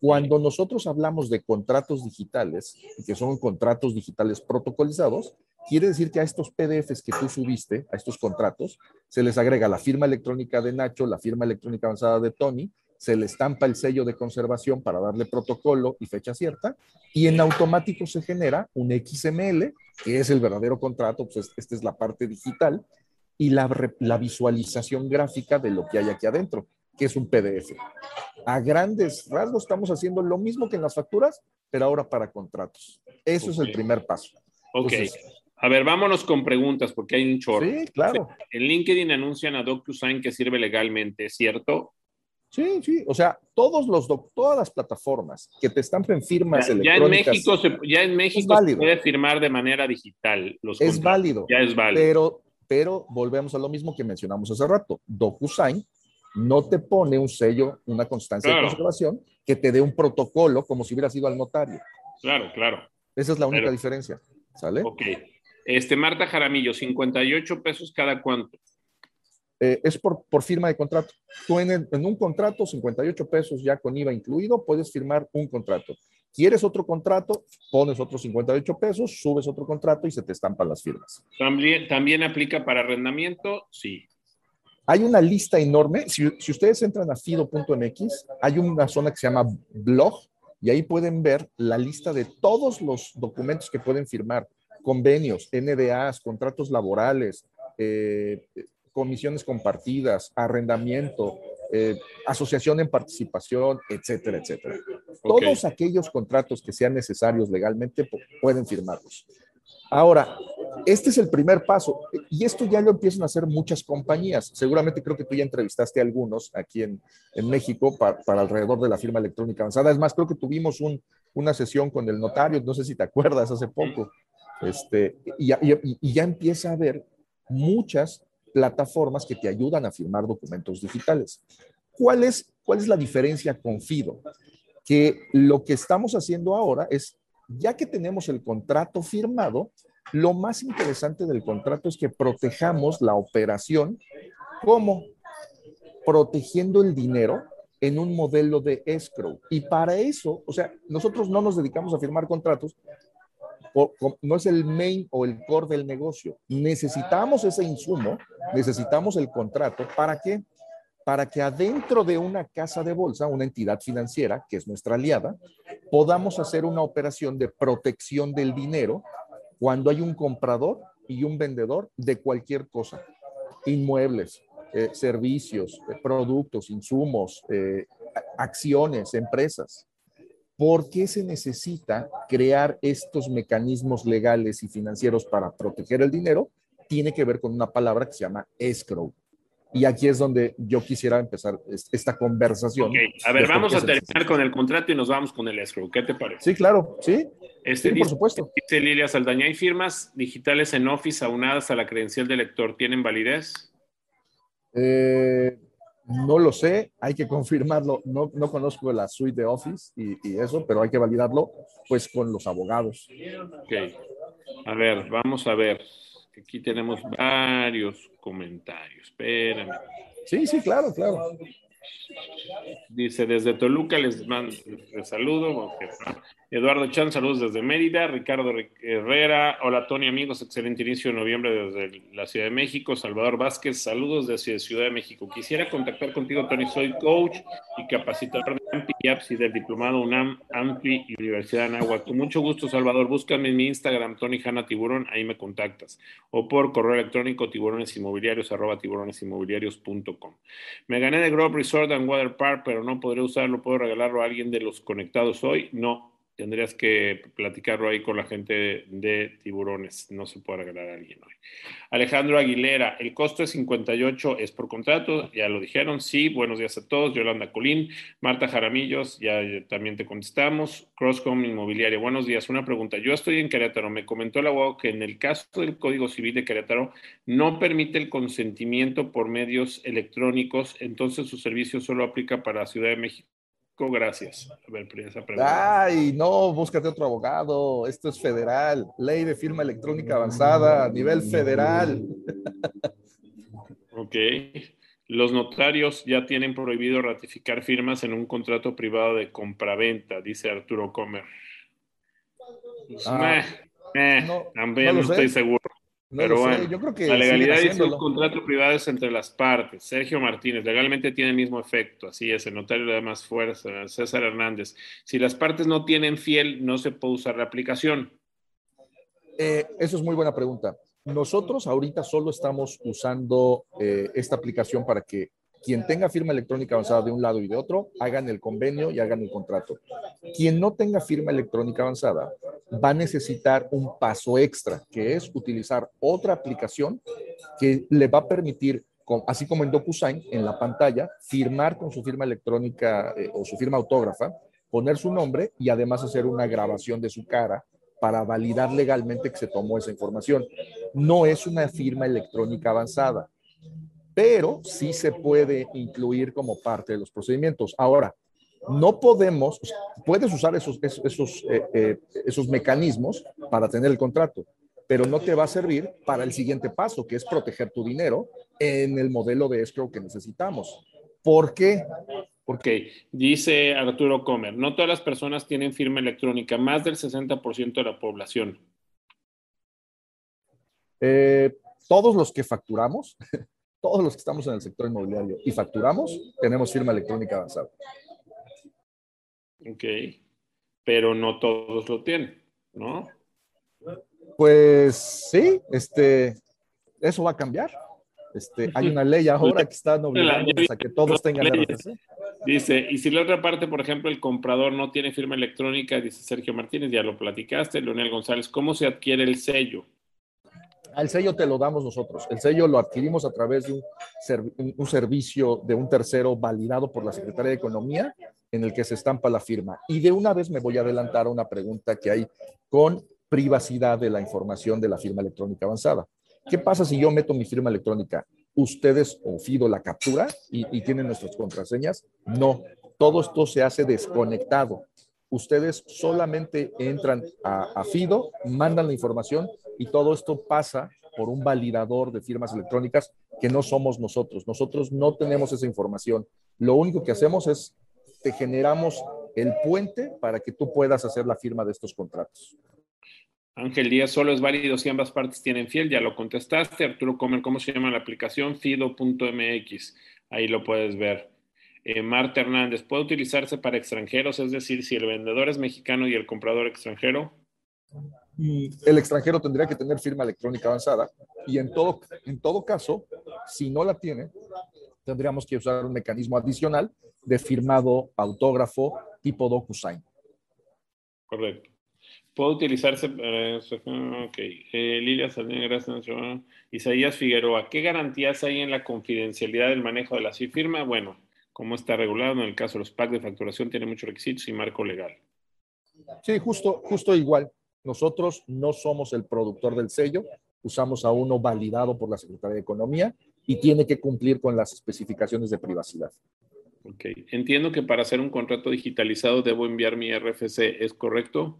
Cuando nosotros hablamos de contratos digitales, que son contratos digitales protocolizados, quiere decir que a estos PDFs que tú subiste, a estos contratos, se les agrega la firma electrónica de Nacho, la firma electrónica avanzada de Tony se le estampa el sello de conservación para darle protocolo y fecha cierta, y en automático se genera un XML, que es el verdadero contrato, pues esta es la parte digital, y la, la visualización gráfica de lo que hay aquí adentro, que es un PDF. A grandes rasgos estamos haciendo lo mismo que en las facturas, pero ahora para contratos. Eso es el primer paso. Ok. A ver, vámonos con preguntas porque hay un chorro. Sí, claro. En LinkedIn anuncian a DocuSign que sirve legalmente, ¿cierto? Sí, sí, o sea, todos los todas las plataformas que te estampen firmas ya, electrónicas. Ya en México, se, ya en México se puede firmar de manera digital. Los es válido. Ya es válido. Pero, pero volvemos a lo mismo que mencionamos hace rato. DocuSign no te pone un sello, una constancia de conservación que te dé un protocolo como si hubieras ido al notario. Claro, claro. Esa es la única diferencia. ¿Sale? Ok. Este, Marta Jaramillo, 58 pesos cada cuánto. Eh, es por, por, firma de contrato. Tú en, en, un contrato, 58 pesos ya con IVA incluido, puedes firmar un contrato. ¿Quieres otro contrato? Pones otros 58 pesos, subes otro contrato y se te estampan las firmas. ¿También, también aplica para arrendamiento? Sí. Hay una lista enorme. Si, si ustedes entran a fido.mx, hay una zona que se llama blog y ahí pueden ver la lista de todos los documentos que pueden firmar. Convenios, NDAs, contratos laborales, eh, comisiones compartidas, arrendamiento, eh, asociación en participación, etcétera, etcétera. Okay. Todos aquellos contratos que sean necesarios legalmente pueden firmarlos. Ahora, este es el primer paso y esto ya lo empiezan a hacer muchas compañías. Seguramente creo que tú ya entrevistaste a algunos aquí en, en México para, para, alrededor de la firma electrónica avanzada. Es más, creo que tuvimos un, una sesión con el notario, no sé si te acuerdas, hace poco. Este, y, ya empieza a haber muchas plataformas que te ayudan a firmar documentos digitales. ¿Cuál es, ¿Cuál es la diferencia con FIDO? Que lo que estamos haciendo ahora es, ya que tenemos el contrato firmado, lo más interesante del contrato es que protejamos la operación como protegiendo el dinero en un modelo de escrow. Y para eso, o sea, nosotros no nos dedicamos a firmar contratos, no es el main o el core del negocio. Necesitamos ese insumo, necesitamos el contrato. ¿Para qué? Para que adentro de una casa de bolsa, una entidad financiera, que es nuestra aliada, podamos hacer una operación de protección del dinero cuando hay un comprador y un vendedor de cualquier cosa. Inmuebles, eh, servicios, eh, productos, insumos, eh, acciones, empresas. ¿Por qué se necesita crear estos mecanismos legales y financieros para proteger el dinero? Tiene que ver con una palabra que se llama escrow. Y aquí es donde yo quisiera empezar esta conversación. Okay. A ver, vamos a terminar con el contrato y nos vamos con el escrow. ¿Qué te parece? Sí, claro, sí. Este sí, dice, por supuesto. Dice Lilia Saldaña, ¿hay firmas digitales en Office aunadas a la credencial del lector? ¿Tienen validez? Eh, no lo sé, hay que confirmarlo. No, no conozco la suite de Office y, y, eso, pero hay que validarlo pues con los abogados. Ok. A ver, vamos a ver. Aquí tenemos varios comentarios. Espérame. Sí, sí, claro, claro. Dice, desde Toluca les mando les saludo. Eduardo Chan, saludos desde Mérida. Ricardo Herrera, hola Tony, amigos, excelente inicio de noviembre desde la Ciudad de México. Salvador Vázquez, saludos desde Ciudad de México. Quisiera contactar contigo, Tony, soy coach y capacitador AMPI y del Diplomado UNAM, AMPI y Universidad de Anáhuac. Con mucho gusto, Salvador, búscame en mi Instagram, Tony Hanna Tiburón, ahí me contactas. O por correo electrónico tiburonesinmobiliarios, arroba tiburonesinmobiliarios.com. Me gané de Grove Resort and Water Park, pero no podré usarlo, ¿puedo regalarlo a alguien de los conectados hoy? No, tendrías que platicarlo ahí con la gente de tiburones. No se puede regalar a alguien hoy. Alejandro Aguilera, el costo es 58, es por contrato, ya lo dijeron. Sí, buenos días a todos. Yolanda Colín, Marta Jaramillos, ya también te contestamos. Crosscom Inmobiliaria, buenos días. Una pregunta. Yo estoy en Querétaro. Me comentó el abogado que en el caso del Código Civil de Querétaro no permite el consentimiento por medios electrónicos, entonces su servicio solo aplica para Ciudad de México gracias. A ver, esa pregunta. Ay, no, búscate otro abogado. Esto es federal. Ley de firma electrónica avanzada a nivel federal. Ok. Los notarios ya tienen prohibido ratificar firmas en un contrato privado de compraventa, dice Arturo Comer. Ah, no, también no, no estoy seguro. No Pero sé, bueno, yo creo que la legalidad dice un contrato privado es entre las partes. Sergio Martínez, legalmente tiene el mismo efecto, así es, el notario le da más fuerza. César Hernández, si las partes no tienen fiel, no se puede usar la aplicación. Eh, eso es muy buena pregunta. Nosotros ahorita solo estamos usando eh, esta aplicación para que quien tenga firma electrónica avanzada de un lado y de otro, hagan el convenio y hagan el contrato. Quien no tenga firma electrónica avanzada va a necesitar un paso extra, que es utilizar otra aplicación que le va a permitir, así como en DocuSign, en la pantalla, firmar con su firma electrónica eh, o su firma autógrafa, poner su nombre y además hacer una grabación de su cara para validar legalmente que se tomó esa información. No es una firma electrónica avanzada pero sí se puede incluir como parte de los procedimientos. Ahora, no podemos, puedes usar esos, esos, eh, eh, esos mecanismos para tener el contrato, pero no te va a servir para el siguiente paso, que es proteger tu dinero en el modelo de escrow que necesitamos. ¿Por qué? Porque dice Arturo Comer, no todas las personas tienen firma electrónica, más del 60% de la población. Eh, todos los que facturamos <laughs> todos los que estamos en el sector inmobiliario y facturamos, tenemos firma electrónica avanzada. Ok, pero no todos lo tienen, ¿no? Pues sí, este, eso va a cambiar. Este, hay una ley ahora que está <laughs> obligando a que todos tengan RFC. Dice, y si la otra parte, por ejemplo, el comprador no tiene firma electrónica, dice Sergio Martínez, ya lo platicaste, Leonel González, ¿cómo se adquiere el sello? El sello te lo damos nosotros. El sello lo adquirimos a través de un, servicio de un tercero validado por la Secretaría de Economía en el que se estampa la firma. Y de una vez me voy a adelantar a una pregunta que hay con privacidad de la información de la firma electrónica avanzada. ¿Qué pasa si yo meto mi firma electrónica? ¿Ustedes o FIDO la captura y, tienen nuestras contraseñas? No, todo esto se hace desconectado. Ustedes solamente entran a FIDO, mandan la información y todo esto pasa por un validador de firmas electrónicas que no somos nosotros. Nosotros no tenemos esa información. Lo único que hacemos es te generamos el puente para que tú puedas hacer la firma de estos contratos. Ángel Díaz, solo es válido si ambas partes tienen fiel, ya lo contestaste. Arturo Comer, ¿cómo se llama la aplicación? Fido.mx, ahí lo puedes ver. Eh, Marta Hernández, ¿puede utilizarse para extranjeros? Es decir, si el vendedor es mexicano y el comprador extranjero el extranjero tendría que tener firma electrónica avanzada y en todo, en todo caso, si no la tiene, tendríamos que usar un mecanismo adicional de firmado autógrafo tipo DocuSign. Correcto. Puede utilizarse. ok. Eh, Lilia Saldín, gracias. Isaías Figueroa, ¿qué garantías hay en la confidencialidad del manejo de la firma? Bueno, como está regulado en el caso de los packs de facturación, tiene muchos requisitos y marco legal. Sí, justo, justo igual. Nosotros no somos el productor del sello, usamos a uno validado por la Secretaría de Economía y tiene que cumplir con las especificaciones de privacidad. Ok, entiendo que para hacer un contrato digitalizado debo enviar mi RFC, ¿es correcto?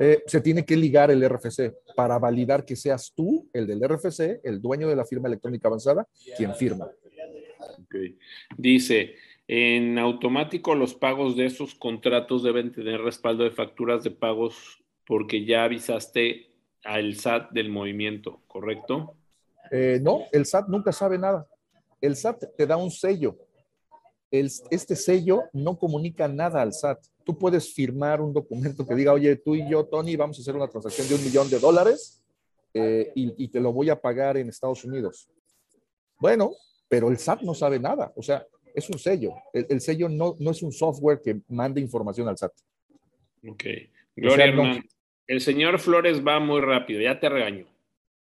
Eh, se tiene que ligar el RFC para validar que seas tú, el del RFC, el dueño de la firma electrónica avanzada, quien firma. Ok. Dice, en automático los pagos de esos contratos deben tener respaldo de facturas de pagos porque ya avisaste al SAT del movimiento, ¿correcto? Eh, no, el SAT nunca sabe nada. El SAT te da un sello. este sello no comunica nada al SAT. Tú puedes firmar un documento que diga, oye, tú y yo, Tony, vamos a hacer una transacción de un millón de dólares eh, y, te lo voy a pagar en Estados Unidos. Bueno, pero el SAT no sabe nada. O sea, es un sello. El, sello no, no, es un software que mande información al SAT. Ok. Gloria el señor Flores va muy rápido, ya te regaño.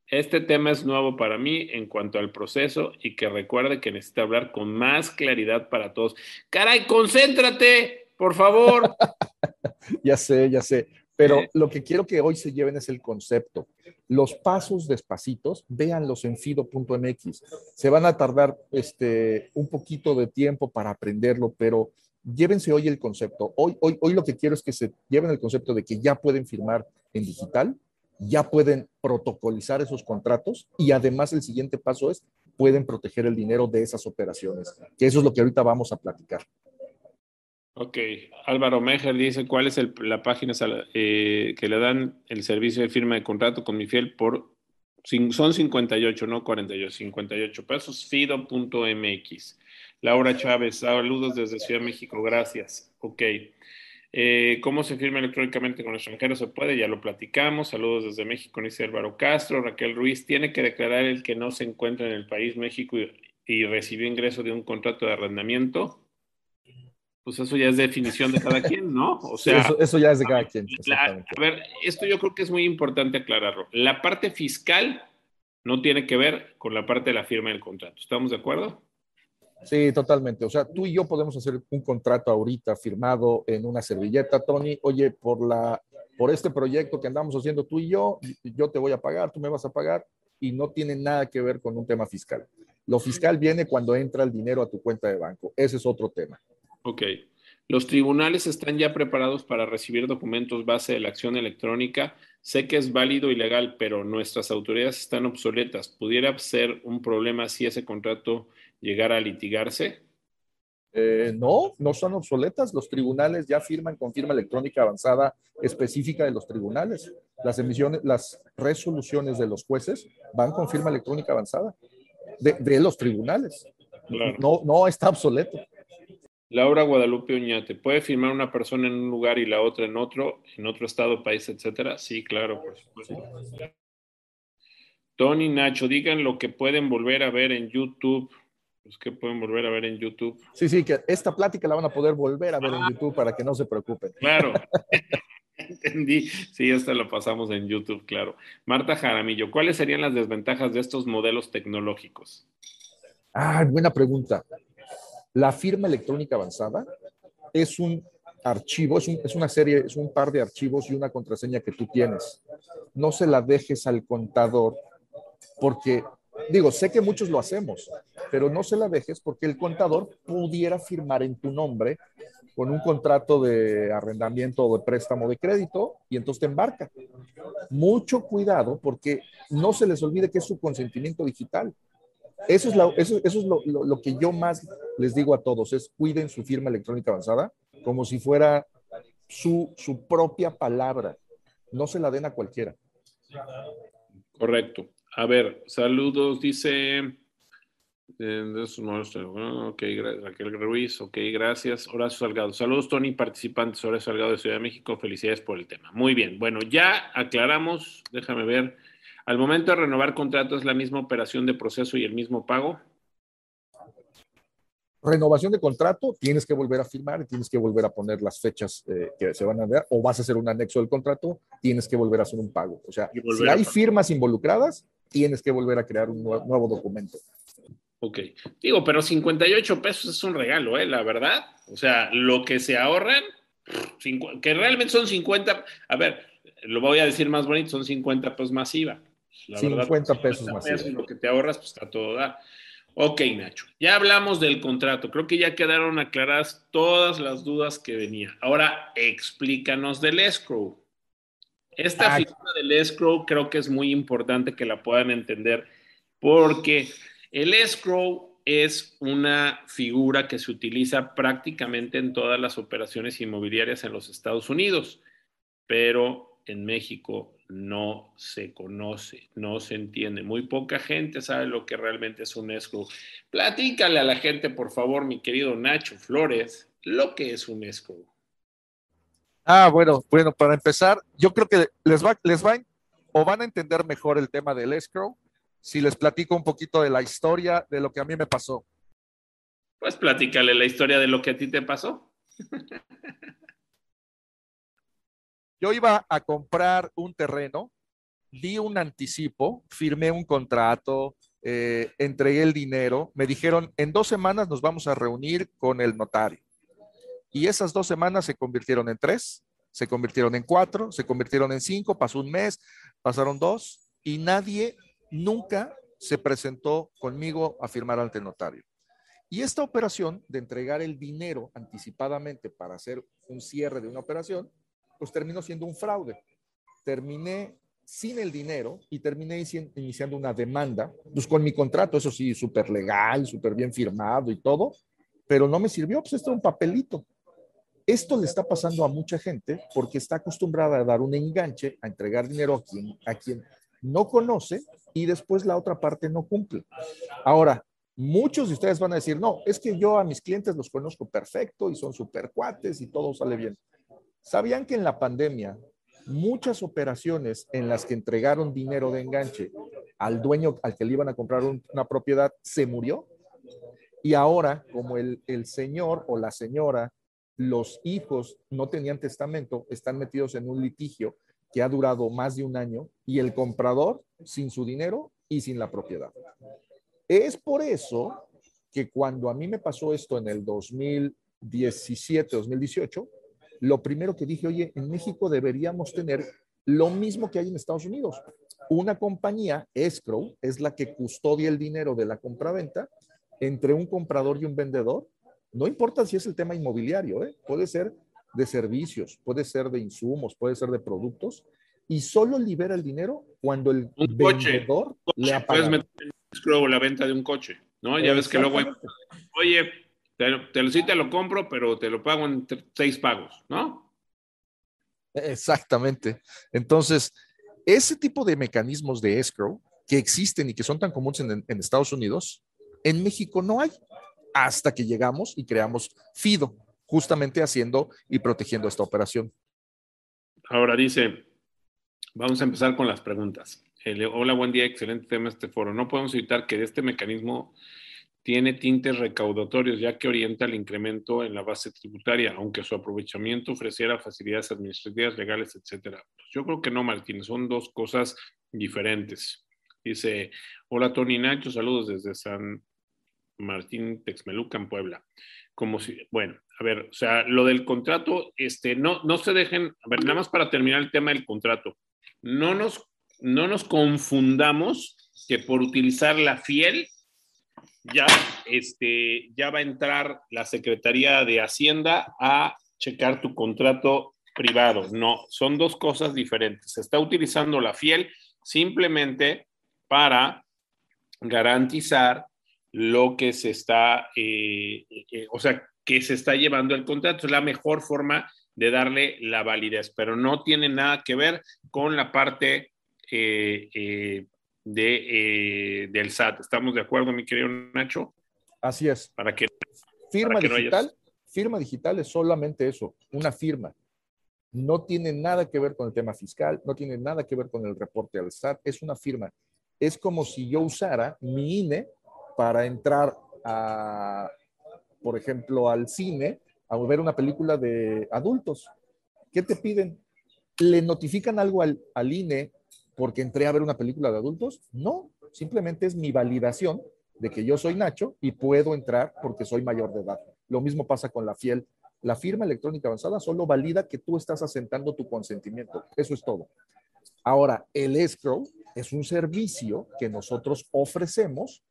Este tema es nuevo para mí en cuanto al proceso y que recuerde que necesita hablar con más claridad para todos. Caray, concéntrate, por favor. <laughs> ya sé, ya sé. Pero lo que quiero que hoy se lleven es el concepto. Los pasos despacitos, véanlos en fido.mx. Se van a tardar este, un poquito de tiempo para aprenderlo, pero llévense hoy el concepto. Hoy, hoy, hoy lo que quiero es que se lleven el concepto de que ya pueden firmar en digital, ya pueden protocolizar esos contratos y además el siguiente paso es pueden proteger el dinero de esas operaciones, que eso es lo que ahorita vamos a platicar. Ok, Álvaro Mejer dice, ¿cuál es la página eh, que le dan el servicio de firma de contrato con mi fiel por, son 58, no 48, 58 pesos, fido.mx. Laura Chávez, saludos desde Ciudad de México, gracias. Ok. Eh, ¿Cómo se firma electrónicamente con extranjeros? Se puede, ya lo platicamos. Saludos desde México, dice Álvaro Castro. Raquel Ruiz, tiene que declarar el que no se encuentra en el país México y, y recibió ingreso de un contrato de arrendamiento pues eso ya es definición de cada quien, ¿no? O sea, eso, ya es de cada quien. a ver, esto yo creo que es muy importante aclararlo. La parte fiscal no tiene que ver con la parte de la firma del contrato. ¿Estamos de acuerdo? Sí, totalmente. O sea, tú y yo podemos hacer un contrato ahorita firmado en una servilleta, Tony. Oye, por la por este proyecto que andamos haciendo tú y yo, yo te voy a pagar, tú me vas a pagar y no tiene nada que ver con un tema fiscal. Lo fiscal viene cuando entra el dinero a tu cuenta de banco. Ese es otro tema. Ok. Los tribunales están ya preparados para recibir documentos base de la acción electrónica. Sé que es válido y legal, pero nuestras autoridades están obsoletas. ¿Pudiera ser un problema si ese contrato llegara a litigarse? Eh, no, no son obsoletas. Los tribunales ya firman con firma electrónica avanzada específica de los tribunales. Las emisiones, las resoluciones de los jueces van con firma electrónica avanzada de, los tribunales. No, no está obsoleto. Laura Guadalupe Uñate, ¿puede firmar una persona en un lugar y la otra en otro, en otro estado, país, etcétera? Sí, claro, por supuesto. Tony Nacho, digan lo que pueden volver a ver en YouTube. Pues que pueden volver a ver en YouTube. Sí, sí, que esta plática la van a poder volver a ver en. YouTube para que no se preocupen. Claro. <laughs> Entendí. Sí, esta lo pasamos en YouTube, claro. Marta Jaramillo, ¿cuáles serían las desventajas de estos modelos tecnológicos? Ah, buena pregunta. La firma electrónica avanzada es un archivo, es, una serie, es un par de archivos y una contraseña que tú tienes. No se la dejes al contador porque, digo, sé que muchos lo hacemos, pero no se la dejes porque el contador pudiera firmar en tu nombre con un contrato de arrendamiento o de préstamo de crédito y entonces te embarca. Mucho cuidado porque no se les olvide que es su consentimiento digital. Eso es, lo, que yo más les digo a todos, es cuiden su firma electrónica avanzada como si fuera su propia palabra. No se la den a cualquiera. Correcto. A ver, saludos, dice... Ok, Raquel Ruiz, ok, gracias. Horacio Salgado. Saludos, Tony, participantes. Horacio Salgado de Ciudad de México. Felicidades por el tema. Muy bien. Bueno, ya aclaramos. Déjame ver. Al momento de renovar contrato es la misma operación de proceso y el mismo pago. Renovación de contrato, tienes que volver a firmar, tienes que volver a poner las fechas eh, que se van a dar, o vas a hacer un anexo del contrato, tienes que volver a hacer un pago. O sea, si hay firmas involucradas, tienes que volver a crear un nuevo, documento. Ok. Digo, pero 58 pesos es un regalo, ¿eh? La verdad. O sea, lo que se ahorran, que realmente son 50, a ver, lo voy a decir más bonito, son 50 pesos más IVA. 50 pesos más. lo que te ahorras, pues está todo da. Ok, Nacho. Ya hablamos del contrato. Creo que ya quedaron aclaradas todas las dudas que venía. Ahora, explícanos del escrow. Esta ah, figura del escrow creo que es muy importante que la puedan entender porque el escrow es una figura que se utiliza prácticamente en todas las operaciones inmobiliarias en los Estados Unidos, pero en México no se conoce, no se entiende. Muy poca gente sabe lo que realmente es un escrow. Platícale a la gente, por favor, mi querido Nacho Flores, lo que es un escrow. Ah, bueno, bueno, para empezar, yo creo que les va, les va o van a entender mejor el tema del escrow si les platico un poquito de la historia de lo que a mí me pasó. Pues platícale la historia de lo que a ti te pasó. <laughs> Yo iba a comprar un terreno, di un anticipo, firmé un contrato, eh, entregué el dinero, me dijeron, en dos semanas nos vamos a reunir con el notario. Y esas dos semanas se convirtieron en tres, se convirtieron en cuatro, se convirtieron en cinco, pasó un mes, pasaron dos, y nadie nunca se presentó conmigo a firmar ante el notario. Y esta operación de entregar el dinero anticipadamente para hacer un cierre de una operación, pues terminó siendo un fraude. Terminé sin el dinero y terminé iniciando una demanda, pues con mi contrato, eso sí, súper legal, súper bien firmado y todo, pero no me sirvió, pues esto es un papelito. Esto le está pasando a mucha gente porque está acostumbrada a dar un enganche, a entregar dinero a quien, a quien no conoce y después la otra parte no cumple. Ahora, muchos de ustedes van a decir, no, es que yo a mis clientes los conozco perfecto y son súper cuates y todo sale bien. ¿Sabían que en la pandemia muchas operaciones en las que entregaron dinero de enganche al dueño al que le iban a comprar una propiedad se murió? Y ahora, como el, el señor o la señora, los hijos no tenían testamento, están metidos en un litigio que ha durado más de un año y el comprador sin su dinero y sin la propiedad. Es por eso que cuando a mí me pasó esto en el 2017, 2018, lo primero que dije, oye, en México deberíamos tener lo mismo que hay en Estados Unidos. Una compañía, escrow, es la que custodia el dinero de la compraventa entre un comprador y un vendedor. No importa si es el tema inmobiliario, ¿eh? puede ser de servicios, puede ser de insumos, puede ser de productos, y solo libera el dinero cuando el vendedor le ha Puedes meter en escrow la venta de un coche, ¿no? Ya ves que luego, oye, te, te, sí te lo compro, pero te lo pago en seis pagos, ¿no? Exactamente. Entonces, ese tipo de mecanismos de escrow que existen y que son tan comunes en, en Estados Unidos, en México no hay, hasta que llegamos y creamos FIDO, justamente haciendo y protegiendo esta operación. Ahora dice, vamos a empezar con las preguntas. hola, buen día, excelente tema este foro. No podemos evitar que este mecanismo tiene tintes recaudatorios, ya que orienta el incremento en la base tributaria, aunque su aprovechamiento ofreciera facilidades administrativas, legales, etcétera. Pues yo creo que no, Martín, son dos cosas diferentes. Dice, hola Tony Nacho, saludos desde San Martín Texmeluca, en Puebla. Como si, bueno, a ver, o sea, lo del contrato, este, no, no se dejen, a ver, nada más para terminar el tema del contrato, no nos, no nos confundamos que por utilizar la fiel, ya, este, ya va a entrar la Secretaría de Hacienda a checar tu contrato privado. No, son dos cosas diferentes. Se está utilizando la fiel simplemente para garantizar lo que se está, eh, eh, o sea, que se está llevando el contrato. Es la mejor forma de darle la validez, pero no tiene nada que ver con la parte eh, de, del SAT. ¿Estamos de acuerdo, mi querido Nacho? Así es. Para que firma digital, firma digital es solamente eso, una firma. No tiene nada que ver con el tema fiscal, no tiene nada que ver con el reporte al SAT, es una firma. Es como si yo usara mi INE para entrar a, por ejemplo, al cine a ver una película de adultos. ¿Qué te piden? ¿Le notifican algo al, al INE porque entré a ver una película de adultos? No, simplemente es mi validación de que yo soy Nacho y puedo entrar porque soy mayor de edad. Lo mismo pasa con la fiel. La firma electrónica avanzada solo valida que tú estás asentando tu consentimiento. Eso es todo. Ahora, el escrow es un servicio que nosotros ofrecemos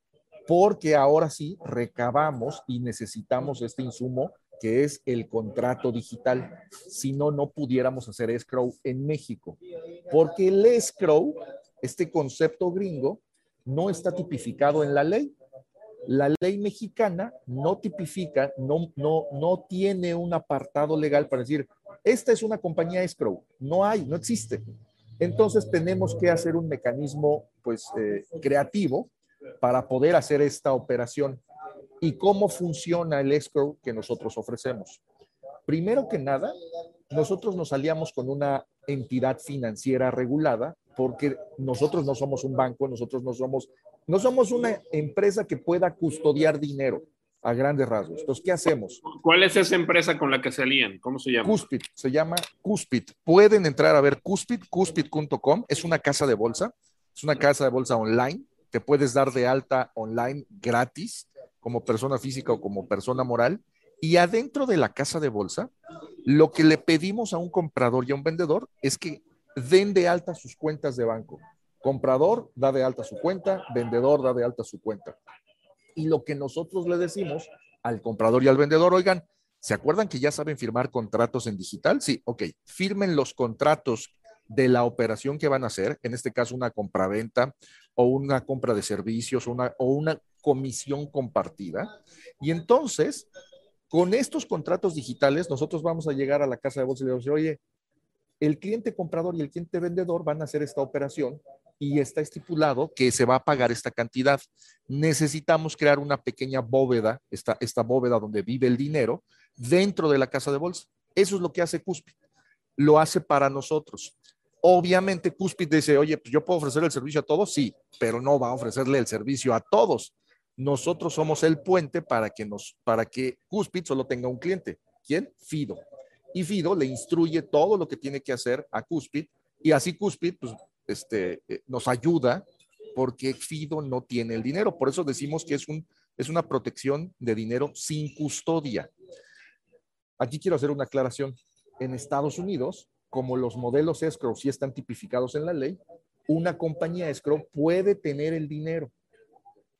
porque ahora sí recabamos y necesitamos este insumo que es el contrato digital. Si no, no pudiéramos hacer escrow en México, porque el escrow, este concepto gringo, no está tipificado en la ley. La ley mexicana no tipifica, no, no, no tiene un apartado legal para decir, esta es una compañía escrow. No hay, no existe. Entonces tenemos que hacer un mecanismo pues eh, creativo para poder hacer esta operación. ¿Y cómo funciona el escrow que nosotros ofrecemos? Primero que nada, nosotros nos aliamos con una entidad financiera regulada porque nosotros no somos un banco, nosotros no somos, no somos una empresa que pueda custodiar dinero a grandes rasgos. Entonces, ¿qué hacemos? ¿Cuál es esa empresa con la que se alían? ¿Cómo se llama? Cuspid, se llama Cuspid. Pueden entrar a ver Cuspid, cuspid.com, es una casa de bolsa, es una casa de bolsa online te puedes dar de alta online gratis como persona física o como persona moral. Y adentro de la casa de bolsa, lo que le pedimos a un comprador y a un vendedor es que den de alta sus cuentas de banco. Comprador da de alta su cuenta, vendedor da de alta su cuenta. Y lo que nosotros le decimos al comprador y al vendedor, oigan, ¿se acuerdan que ya saben firmar contratos en digital? Sí, ok, firmen los contratos de la operación que van a hacer, en este caso una compraventa o una compra de servicios una, o una comisión compartida. Y entonces, con estos contratos digitales, nosotros vamos a llegar a la casa de bolsa y le vamos a decir, oye, el cliente comprador y el cliente vendedor van a hacer esta operación y está estipulado que se va a pagar esta cantidad. Necesitamos crear una pequeña bóveda, esta, esta bóveda donde vive el dinero, dentro de la casa de bolsa. Eso es lo que hace Cuspi lo hace para nosotros. Obviamente, Cuspid dice, oye, pues yo puedo ofrecer el servicio a todos, sí, pero no va a ofrecerle el servicio a todos. Nosotros somos el puente para que, nos, para que Cuspid solo tenga un cliente. ¿Quién? Fido. Y Fido le instruye todo lo que tiene que hacer a Cuspid y así Cuspid pues, este, eh, nos ayuda porque Fido no tiene el dinero. Por eso decimos que es, un, es una protección de dinero sin custodia. Aquí quiero hacer una aclaración. En Estados Unidos, como los modelos escrow sí están tipificados en la ley, una compañía escrow puede tener el dinero.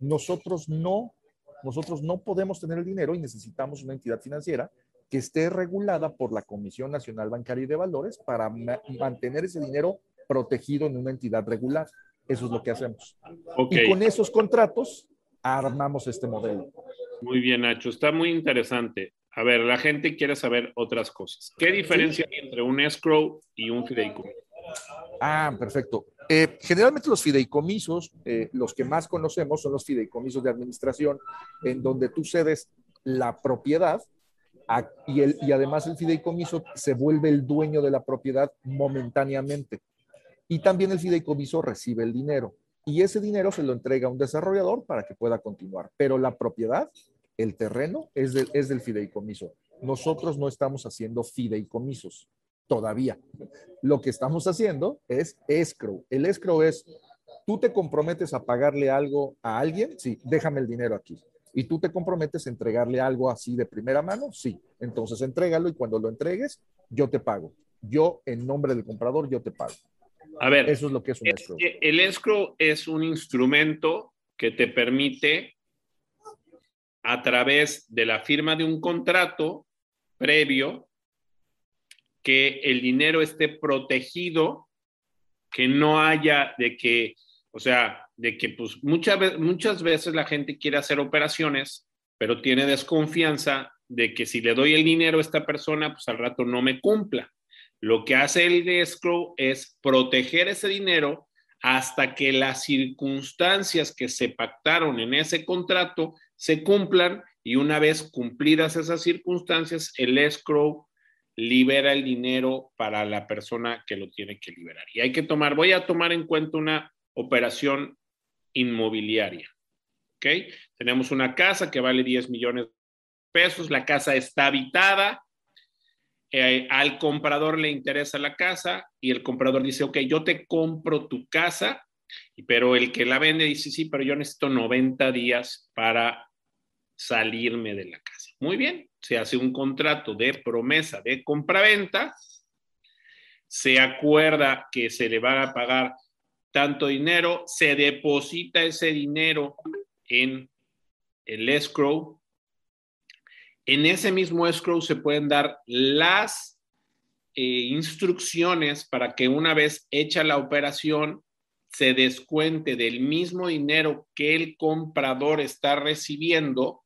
Nosotros no, nosotros no podemos tener el dinero y necesitamos una entidad financiera que esté regulada por la Comisión Nacional Bancaria y de Valores para mantener ese dinero protegido en una entidad regular. Eso es lo que hacemos. Y con esos contratos armamos este modelo. Muy bien, Nacho. Está muy interesante. A ver, la gente quiere saber otras cosas. ¿Qué diferencia hay entre un escrow y un fideicomiso? Ah, perfecto. Eh, generalmente los fideicomisos, eh, los que más conocemos son los fideicomisos de administración, en donde tú cedes la propiedad y, el, y además el fideicomiso se vuelve el dueño de la propiedad momentáneamente. Y también el fideicomiso recibe el dinero. Y ese dinero se lo entrega a un desarrollador para que pueda continuar. Pero la propiedad el terreno es, es del fideicomiso. Nosotros no estamos haciendo fideicomisos todavía. Lo que estamos haciendo es escrow. El escrow es, tú te comprometes a pagarle algo a alguien, sí, déjame el dinero aquí. Y tú te comprometes a entregarle algo así de primera mano, sí. Entonces entrégalo y cuando lo entregues, yo te pago. Yo, en nombre del comprador, yo te pago. A ver, eso es lo que es un escrow. El escrow es un instrumento que te permite a través de la firma de un contrato previo que el dinero esté protegido, que no haya de que, o sea, de que pues muchas, muchas veces la gente quiere hacer operaciones, pero tiene desconfianza de que si le doy el dinero a esta persona, pues al rato no me cumpla. Lo que hace el escrow es proteger ese dinero hasta que las circunstancias que se pactaron en ese contrato se cumplan y una vez cumplidas esas circunstancias, el escrow libera el dinero para la persona que lo tiene que liberar. Y hay que tomar, voy a tomar en cuenta una operación inmobiliaria. ¿Ok? Tenemos una casa que vale 10 millones de pesos, la casa está habitada, eh, al comprador le interesa la casa y el comprador dice, ok, yo te compro tu casa, pero el que la vende dice, sí, pero yo necesito 90 días para salirme de la casa. Muy bien, se hace un contrato de promesa de compraventa, se acuerda que se le va a pagar tanto dinero, se deposita ese dinero en el escrow. En ese mismo escrow se pueden dar las eh, instrucciones para que una vez hecha la operación se descuente del mismo dinero que el comprador está recibiendo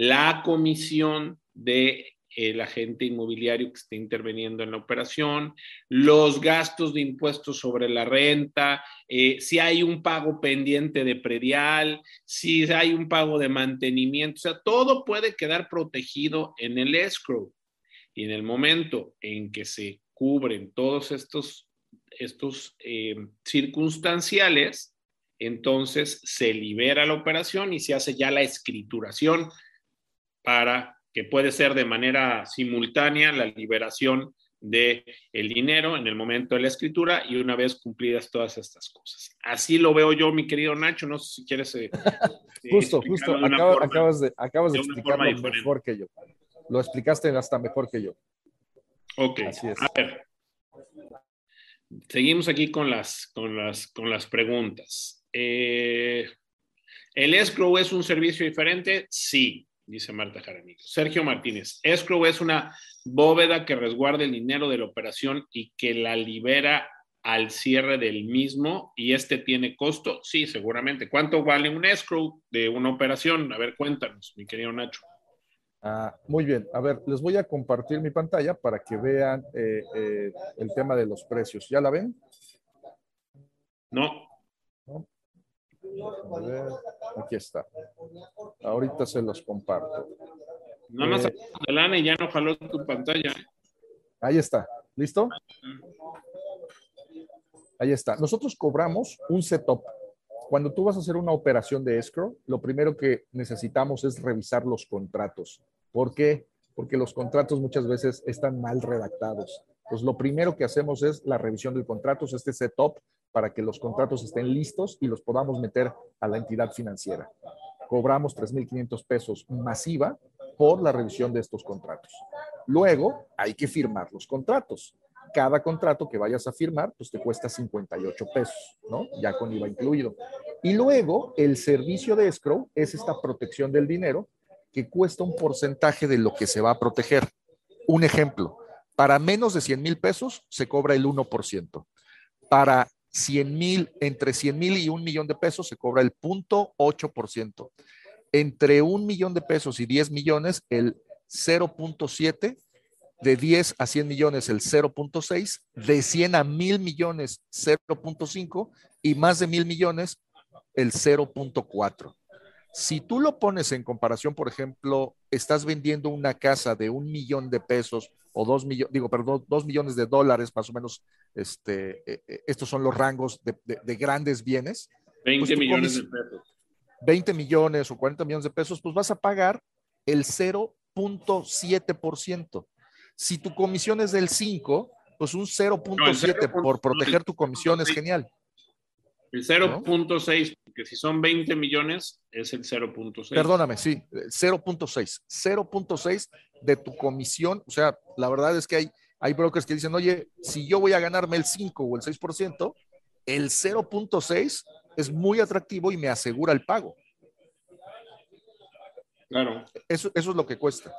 la comisión de el agente inmobiliario que esté interviniendo en la operación, los gastos de impuestos sobre la renta, eh, si hay un pago pendiente de predial, si hay un pago de mantenimiento, o sea, todo puede quedar protegido en el escrow. Y en el momento en que se cubren todos estos, estos eh, circunstanciales, entonces se libera la operación y se hace ya la escrituración para que puede ser de manera simultánea la liberación de el dinero en el momento de la escritura y una vez cumplidas todas estas cosas. Así lo veo yo, mi querido Nacho. No sé si quieres. Eh, <laughs> justo, justo. acabas de, acabas de, explicarlo mejor que yo. Lo explicaste hasta mejor que yo. Ok. Así es. A ver. Seguimos aquí con las, con las, con las preguntas. Eh, ¿El escrow es un servicio diferente? Sí dice Marta Jaramillo. Sergio Martínez, escrow es una bóveda que resguarda el dinero de la operación y que la libera al cierre del mismo y este tiene costo. Sí, seguramente. ¿Cuánto vale un escrow de una operación? A ver, cuéntanos, mi querido Nacho. Ah, muy bien. A ver, les voy a compartir mi pantalla para que vean eh, eh, el tema de los precios. ¿Ya la ven? No. A ver, aquí está. Ahorita se los comparto. Nada más eh, y ya no jaló tu pantalla. Ahí está. ¿Listo? Ahí está. Nosotros cobramos un setup. Cuando tú vas a hacer una operación de escrow, lo primero que necesitamos es revisar los contratos. ¿Por qué? Porque los contratos muchas veces están mal redactados. Pues lo primero que hacemos es la revisión del contrato, es este setup para que los contratos estén listos y los podamos meter a la entidad financiera. Cobramos 3.500 pesos masiva por la revisión de estos contratos. Luego hay que firmar los contratos. Cada contrato que vayas a firmar, pues te cuesta 58 pesos, ¿no? Ya con IVA incluido. Y luego el servicio de escrow es esta protección del dinero que cuesta un porcentaje de lo que se va a proteger. Un ejemplo, para menos de 100 mil pesos se cobra el 1%. Para 100 mil, entre 100 mil y un millón de pesos se cobra el 0.8%. Entre un millón de pesos y 10 millones, el 0.7%. De 10 a 100 millones, el 0.6. De 100 a mil millones, 0.5. Y más de mil millones, el 0.4. Si tú lo pones en comparación, por ejemplo, estás vendiendo una casa de un millón de pesos o dos millones, digo, perdón, dos millones de dólares, más o menos, este, eh, eh, estos son los rangos de, grandes bienes. 20 pues millones de pesos. 20 millones o 40 millones de pesos, pues vas a pagar el 0.7%. Si tu comisión es del 5, pues un 0.7 por proteger tu comisión es genial. El 0.6, porque si son 20 millones, es el 0.6. Perdóname, sí, 0.6. 0.6 de tu comisión. O sea, la verdad es que hay, hay brokers que dicen, oye, si yo voy a ganarme el 5 o el 6%, el 0.6 es muy atractivo y me asegura el pago. Claro. Eso, eso es lo que cuesta.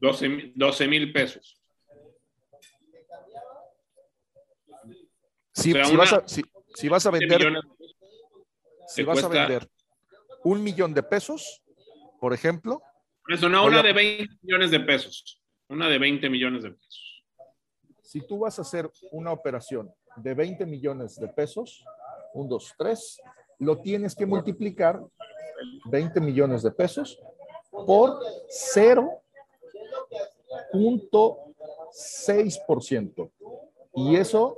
12 mil pesos. Si, vas a, si vas a vender, si vas a vender un millón de pesos, por ejemplo. eso, no, una de 20 millones de pesos. Una de 20 millones de pesos. Si tú vas a hacer una operación de 20 millones de pesos, un, dos, tres, lo tienes que multiplicar 20 millones de pesos por 0.6%. Y eso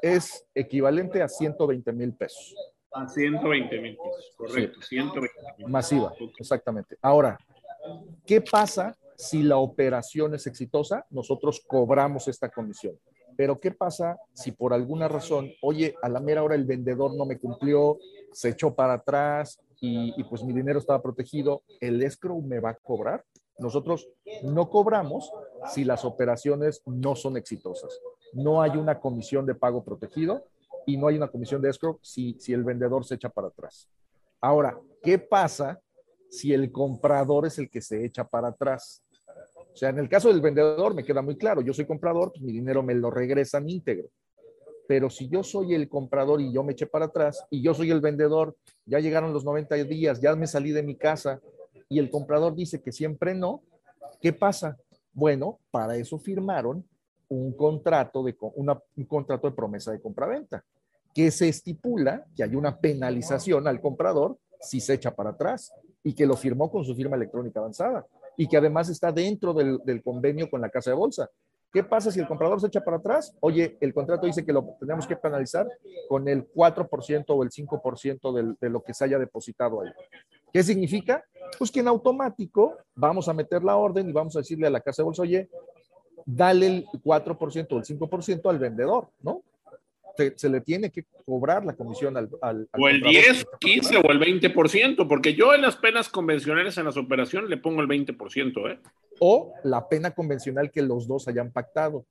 es equivalente a 120 mil pesos. A 120 mil pesos, correcto, 120 mil. Masiva, exactamente. Ahora, ¿qué pasa si la operación es exitosa? Nosotros cobramos esta comisión. Pero ¿qué pasa si por alguna razón, oye, a la mera hora el vendedor no me cumplió, se echó para atrás y, y pues mi dinero estaba protegido? ¿El escrow me va a cobrar? Nosotros no cobramos si las operaciones no son exitosas no hay una comisión de pago protegido y no hay una comisión de escrow si, si el vendedor se echa para atrás. Ahora, ¿qué pasa si el comprador es el que se echa para atrás? O sea, en el caso del vendedor me queda muy claro, yo soy comprador, pues mi dinero me lo regresan íntegro. Pero si yo soy el comprador y yo me eché para atrás y yo soy el vendedor, ya llegaron los 90 días, ya me salí de mi casa y el comprador dice que siempre no, ¿qué pasa? Bueno, para eso firmaron un contrato de, un contrato de promesa de compraventa, que se estipula que hay una penalización al comprador si se echa para atrás y que lo firmó con su firma electrónica avanzada y que además está dentro del, convenio con la casa de bolsa. ¿Qué pasa si el comprador se echa para atrás? Oye, el contrato dice que lo tenemos que penalizar con el 4% o el 5% de lo que se haya depositado ahí. ¿Qué significa? Pues que en automático vamos a meter la orden y vamos a decirle a la casa de bolsa, oye, dale el 4% o el 5% al vendedor, ¿no? Se, le tiene que cobrar la comisión al... al, o el 10, 15 o el 20%, porque yo en las penas convencionales en las operaciones le pongo el 20%, ¿eh? O la pena convencional que los dos hayan pactado.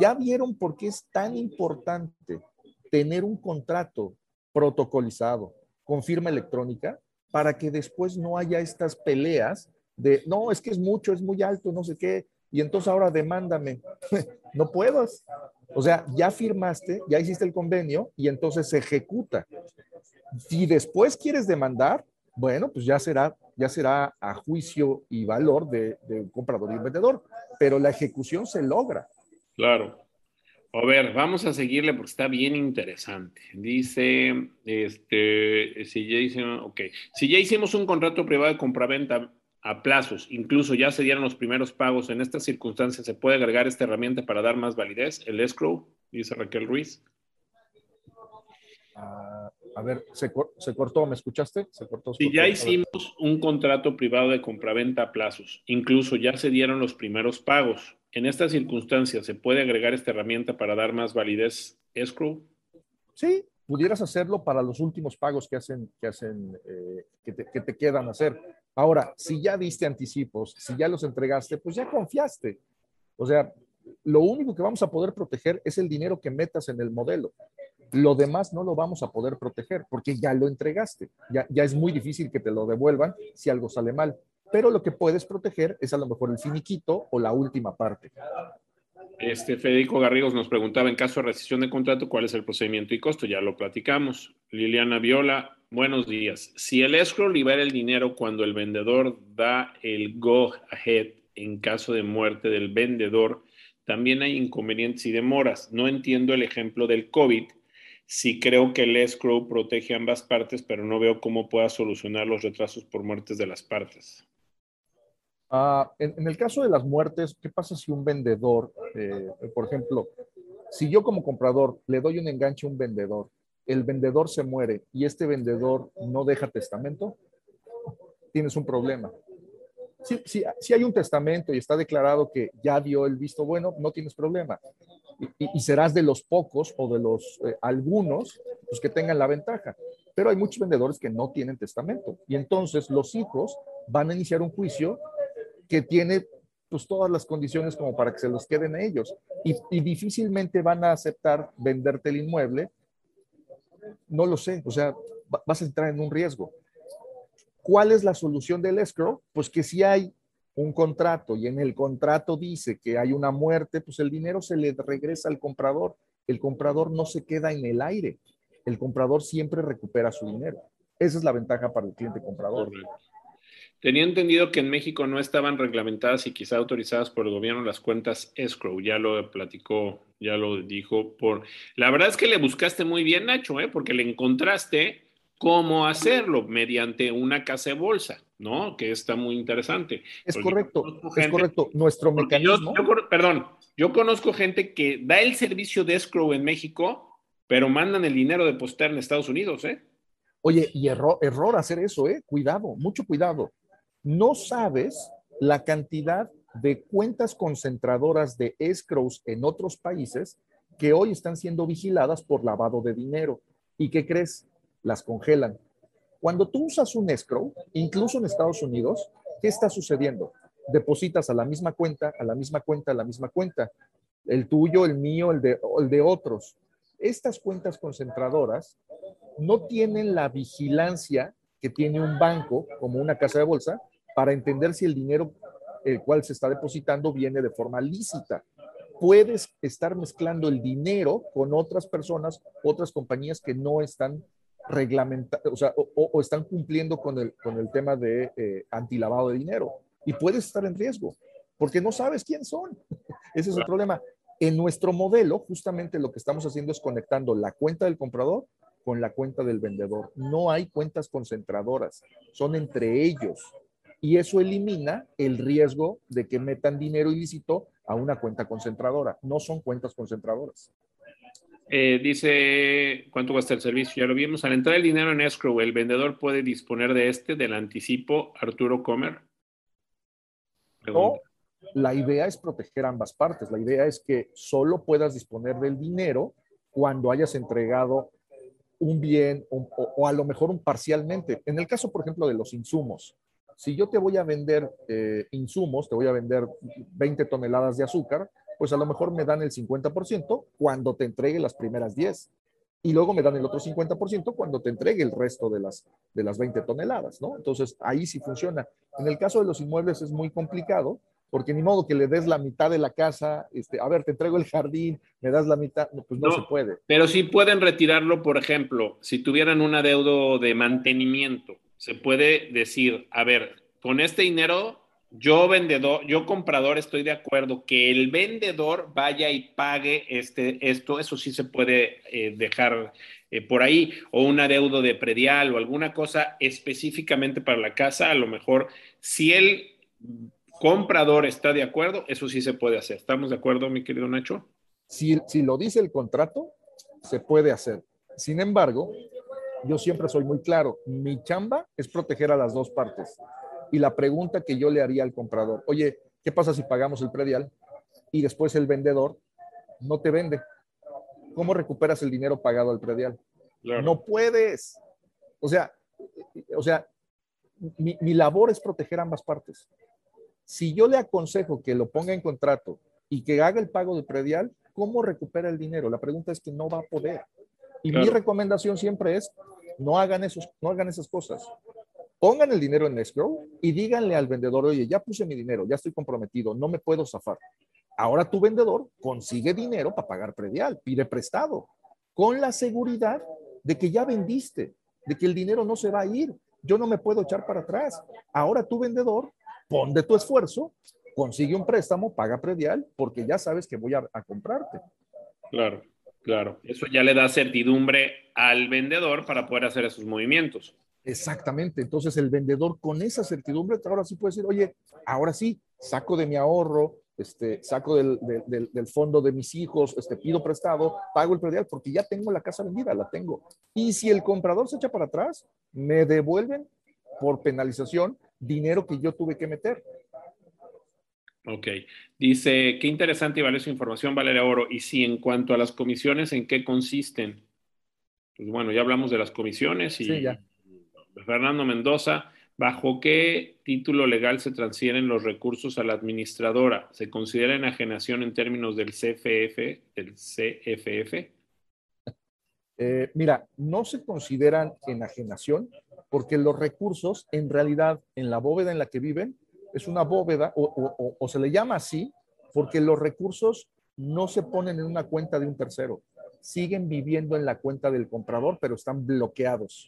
¿Ya vieron por qué es tan importante tener un contrato protocolizado con firma electrónica para que después no haya estas peleas de, no, es que es mucho, es muy alto, no sé qué, y entonces ahora demándame. <laughs> no puedas. O sea, ya firmaste, ya hiciste el convenio y entonces se ejecuta. Si después quieres demandar, bueno, pues ya será, ya será a juicio y valor de, comprador y vendedor, pero la ejecución se logra. Claro. A ver, vamos a seguirle porque está bien interesante. Dice, este, si ya hicimos, si ya hicimos un contrato privado de compraventa a plazos. Incluso ya se dieron los primeros pagos. En estas circunstancias, ¿se puede agregar esta herramienta para dar más validez? El escrow, dice Raquel Ruiz. Ah, a ver, ¿se, cortó? ¿Me escuchaste? Se cortó. Si ya hicimos un contrato privado de compraventa a plazos, incluso ya se dieron los primeros pagos. En estas circunstancias, ¿se puede agregar esta herramienta para dar más validez escrow? Sí, pudieras hacerlo para los últimos pagos que hacen, que hacen, eh, te, que te quedan hacer. Ahora, si ya diste anticipos, si ya los entregaste, pues ya confiaste. O sea, lo único que vamos a poder proteger es el dinero que metas en el modelo. Lo demás no lo vamos a poder proteger porque ya lo entregaste. Ya, ya es muy difícil que te lo devuelvan si algo sale mal. Pero lo que puedes proteger es a lo mejor el finiquito o la última parte. Este Federico Garrigos nos preguntaba en caso de rescisión de contrato cuál es el procedimiento y costo, ya lo platicamos. Liliana Viola, buenos días. Si el escrow libera el dinero cuando el vendedor da el go ahead en caso de muerte del vendedor, también hay inconvenientes y demoras. No entiendo el ejemplo del COVID sí creo que el escrow protege ambas partes, pero no veo cómo pueda solucionar los retrasos por muertes de las partes. Ah, en, el caso de las muertes, ¿qué pasa si un vendedor, eh, por ejemplo, si yo como comprador le doy un enganche a un vendedor, el vendedor se muere y este vendedor no deja testamento, tienes un problema. Si, si hay un testamento y está declarado que ya dio el visto bueno, no tienes problema y, serás de los pocos o de los eh, algunos pues, que tengan la ventaja. Pero hay muchos vendedores que no tienen testamento y entonces los hijos van a iniciar un juicio que tiene pues todas las condiciones como para que se los queden a ellos y, difícilmente van a aceptar venderte el inmueble. No lo sé, o sea, vas a entrar en un riesgo. ¿Cuál es la solución del escrow? Pues que si hay un contrato y en el contrato dice que hay una muerte, pues el dinero se le regresa al comprador. El comprador no se queda en el aire. El comprador siempre recupera su dinero. Esa es la ventaja para el cliente comprador. Tenía entendido que en México no estaban reglamentadas y quizá autorizadas por el gobierno las cuentas escrow. Ya lo platicó, ya lo dijo por. La verdad es que le buscaste muy bien, Nacho, ¿eh? porque le encontraste cómo hacerlo mediante una casa de bolsa, ¿no? Que está muy interesante. Es correcto, es correcto. Nuestro mecanismo. perdón, yo conozco gente que da el servicio de escrow en México, pero mandan el dinero de poster en Estados Unidos, ¿eh? Oye, y error, error hacer eso, ¿eh? Cuidado, mucho cuidado. No sabes la cantidad de cuentas concentradoras de escrows en otros países que hoy están siendo vigiladas por lavado de dinero. ¿Y qué crees? las congelan. Cuando tú usas un escrow, incluso en Estados Unidos, ¿qué está sucediendo? Depositas a la misma cuenta, a la misma cuenta, a la misma cuenta. El tuyo, el mío, el de, el de otros. Estas cuentas concentradoras no tienen la vigilancia que tiene un banco, como una casa de bolsa, para entender si el dinero el cual se está depositando viene de forma lícita. Puedes estar mezclando el dinero con otras personas, otras compañías que no están reglamentar, o sea, o, están cumpliendo con el, con el tema de eh, antilavado de dinero. Y puedes estar en riesgo, porque no sabes quién son. <laughs> Ese es el problema. En nuestro modelo, justamente lo que estamos haciendo es conectando la cuenta del comprador con la cuenta del vendedor. No hay cuentas concentradoras, son entre ellos. Y eso elimina el riesgo de que metan dinero ilícito a una cuenta concentradora. No son cuentas concentradoras. Eh, dice, ¿cuánto cuesta el servicio? Ya lo vimos. Al entrar el dinero en escrow, ¿el vendedor puede disponer de este, del anticipo Arturo Comer? No, la idea es proteger ambas partes. La idea es que solo puedas disponer del dinero cuando hayas entregado un bien o, a lo mejor un parcialmente. En el caso, por ejemplo, de los insumos, si yo te voy a vender eh, insumos, te voy a vender 20 toneladas de azúcar, pues a lo mejor me dan el 50% cuando te entregue las primeras 10 y luego me dan el otro 50% cuando te entregue el resto de las, de las 20 toneladas, ¿no? Entonces, ahí sí funciona. En el caso de los inmuebles es muy complicado, porque ni modo que le des la mitad de la casa, este, a ver, te entrego el jardín, me das la mitad, pues no, se puede. Pero sí pueden retirarlo, por ejemplo, si tuvieran un adeudo de mantenimiento, se puede decir, a ver, con este dinero yo vendedor, yo comprador estoy de acuerdo que el vendedor vaya y pague este, esto, eso sí se puede eh, dejar eh, por ahí, o un adeudo de predial o alguna cosa específicamente para la casa, a lo mejor si el comprador está de acuerdo, eso sí se puede hacer. ¿Estamos de acuerdo, mi querido Nacho? Si, si lo dice el contrato, se puede hacer. Sin embargo, yo siempre soy muy claro, mi chamba es proteger a las dos partes. Y la pregunta que yo le haría al comprador, oye, ¿qué pasa si pagamos el predial y después el vendedor no te vende? ¿Cómo recuperas el dinero pagado al predial? No puedes. O sea, o sea, mi, mi labor es proteger ambas partes. Si yo le aconsejo que lo ponga en contrato y que haga el pago de predial, ¿cómo recupera el dinero? La pregunta es que no va a poder. Y mi recomendación siempre es, no hagan, esos, no hagan esas cosas. Pongan el dinero en escrow y díganle al vendedor, oye, ya puse mi dinero, ya estoy comprometido, no me puedo zafar. Ahora tu vendedor consigue dinero para pagar predial, pide prestado, con la seguridad de que ya vendiste, de que el dinero no se va a ir. Yo no me puedo echar para atrás. Ahora tu vendedor, pon de tu esfuerzo, consigue un préstamo, paga predial, porque ya sabes que voy a, a comprarte. Claro, claro. Eso ya le da certidumbre al vendedor para poder hacer esos movimientos. Exactamente. Entonces el vendedor con esa certidumbre ahora sí puede decir, oye, ahora sí, saco de mi ahorro, este, saco del, del, del, fondo de mis hijos, este, pido prestado, pago el predial porque ya tengo la casa vendida, la tengo. Y si el comprador se echa para atrás, me devuelven por penalización dinero que yo tuve que meter. Ok. Dice, qué interesante y valiosa información, Valeria Oro. Y si en cuanto a las comisiones, ¿en qué consisten? Pues bueno, ya hablamos de las comisiones y Sí, ya. Fernando Mendoza, ¿bajo qué título legal se transfieren los recursos a la administradora? ¿Se considera enajenación en términos del CFF, del CFF? Eh, mira, no se consideran enajenación porque los recursos, en realidad, en la bóveda en la que viven, es una bóveda, o, se le llama así, porque los recursos no se ponen en una cuenta de un tercero, siguen viviendo en la cuenta del comprador, pero están bloqueados.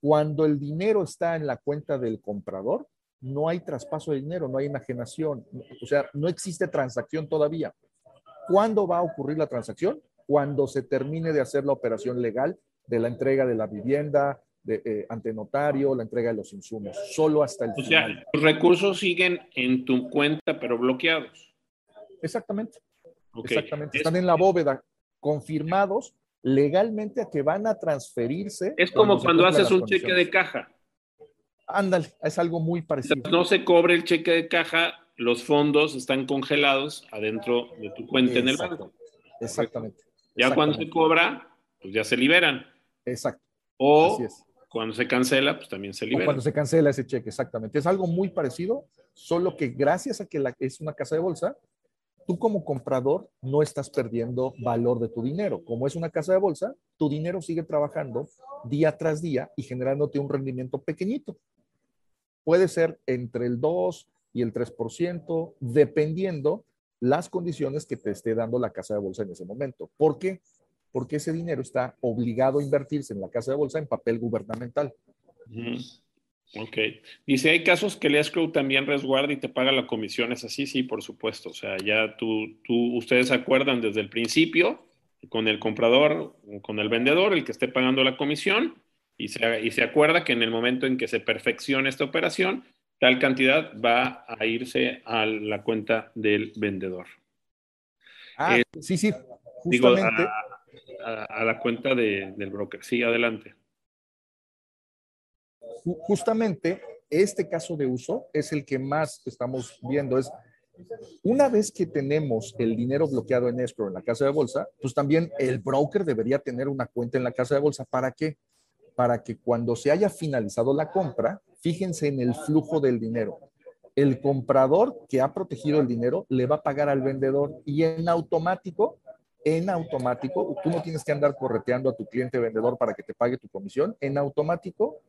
Cuando el dinero está en la cuenta del comprador, no hay traspaso de dinero, no hay enajenación, o sea, no existe transacción todavía. ¿Cuándo va a ocurrir la transacción? Cuando se termine de hacer la operación legal de la entrega de la vivienda, de, eh, ante notario, la entrega de los insumos, solo hasta el O final. sea, los recursos siguen en tu cuenta, pero bloqueados. Exactamente, exactamente. Es- Están en la bóveda, confirmados legalmente a que van a transferirse. Es como cuando haces un cheque de caja. Ándale, es algo muy parecido. No se cobre el cheque de caja, los fondos están congelados adentro de tu cuenta en el banco. Exactamente. Ya cuando se cobra, pues ya se liberan. Exacto, O así es. Cuando se cancela, pues también se O liberan. cuando se cancela ese cheque, exactamente. Es algo muy parecido, solo que gracias a que la, es una casa de bolsa, tú como comprador no estás perdiendo valor de tu dinero. Como es una casa de bolsa, tu dinero sigue trabajando día tras día y generándote un rendimiento pequeñito. Puede ser entre el 2 y el 3%, dependiendo las condiciones que te esté dando la casa de bolsa en ese momento. ¿Por qué? Porque ese dinero está obligado a invertirse en la casa de bolsa en papel gubernamental. Ujú. Ok. Dice, hay casos que el escrow también resguarda y te paga la comisión. ¿Es así? Sí, por supuesto. O sea, ya tú, tú, ustedes acuerdan desde el principio con el comprador, con el vendedor, el que esté pagando la comisión, y se, y se acuerda que en el momento en que se perfeccione esta operación, tal cantidad va a irse a la cuenta del vendedor. Ah, Eh, sí, sí, Digo, justamente. a, a- la cuenta de- del broker. Sí, adelante. ju- justamente este caso de uso es el que más estamos viendo. Es una vez que tenemos el dinero bloqueado en escrow en la casa de bolsa, pues también el broker debería tener una cuenta en la casa de bolsa. ¿Para qué? Para que cuando se haya finalizado la compra, fíjense en el flujo del dinero. El comprador que ha protegido el dinero le va a pagar al vendedor y en automático, en automático, tú no tienes que andar correteando a tu cliente vendedor para que te pague tu comisión. En automático,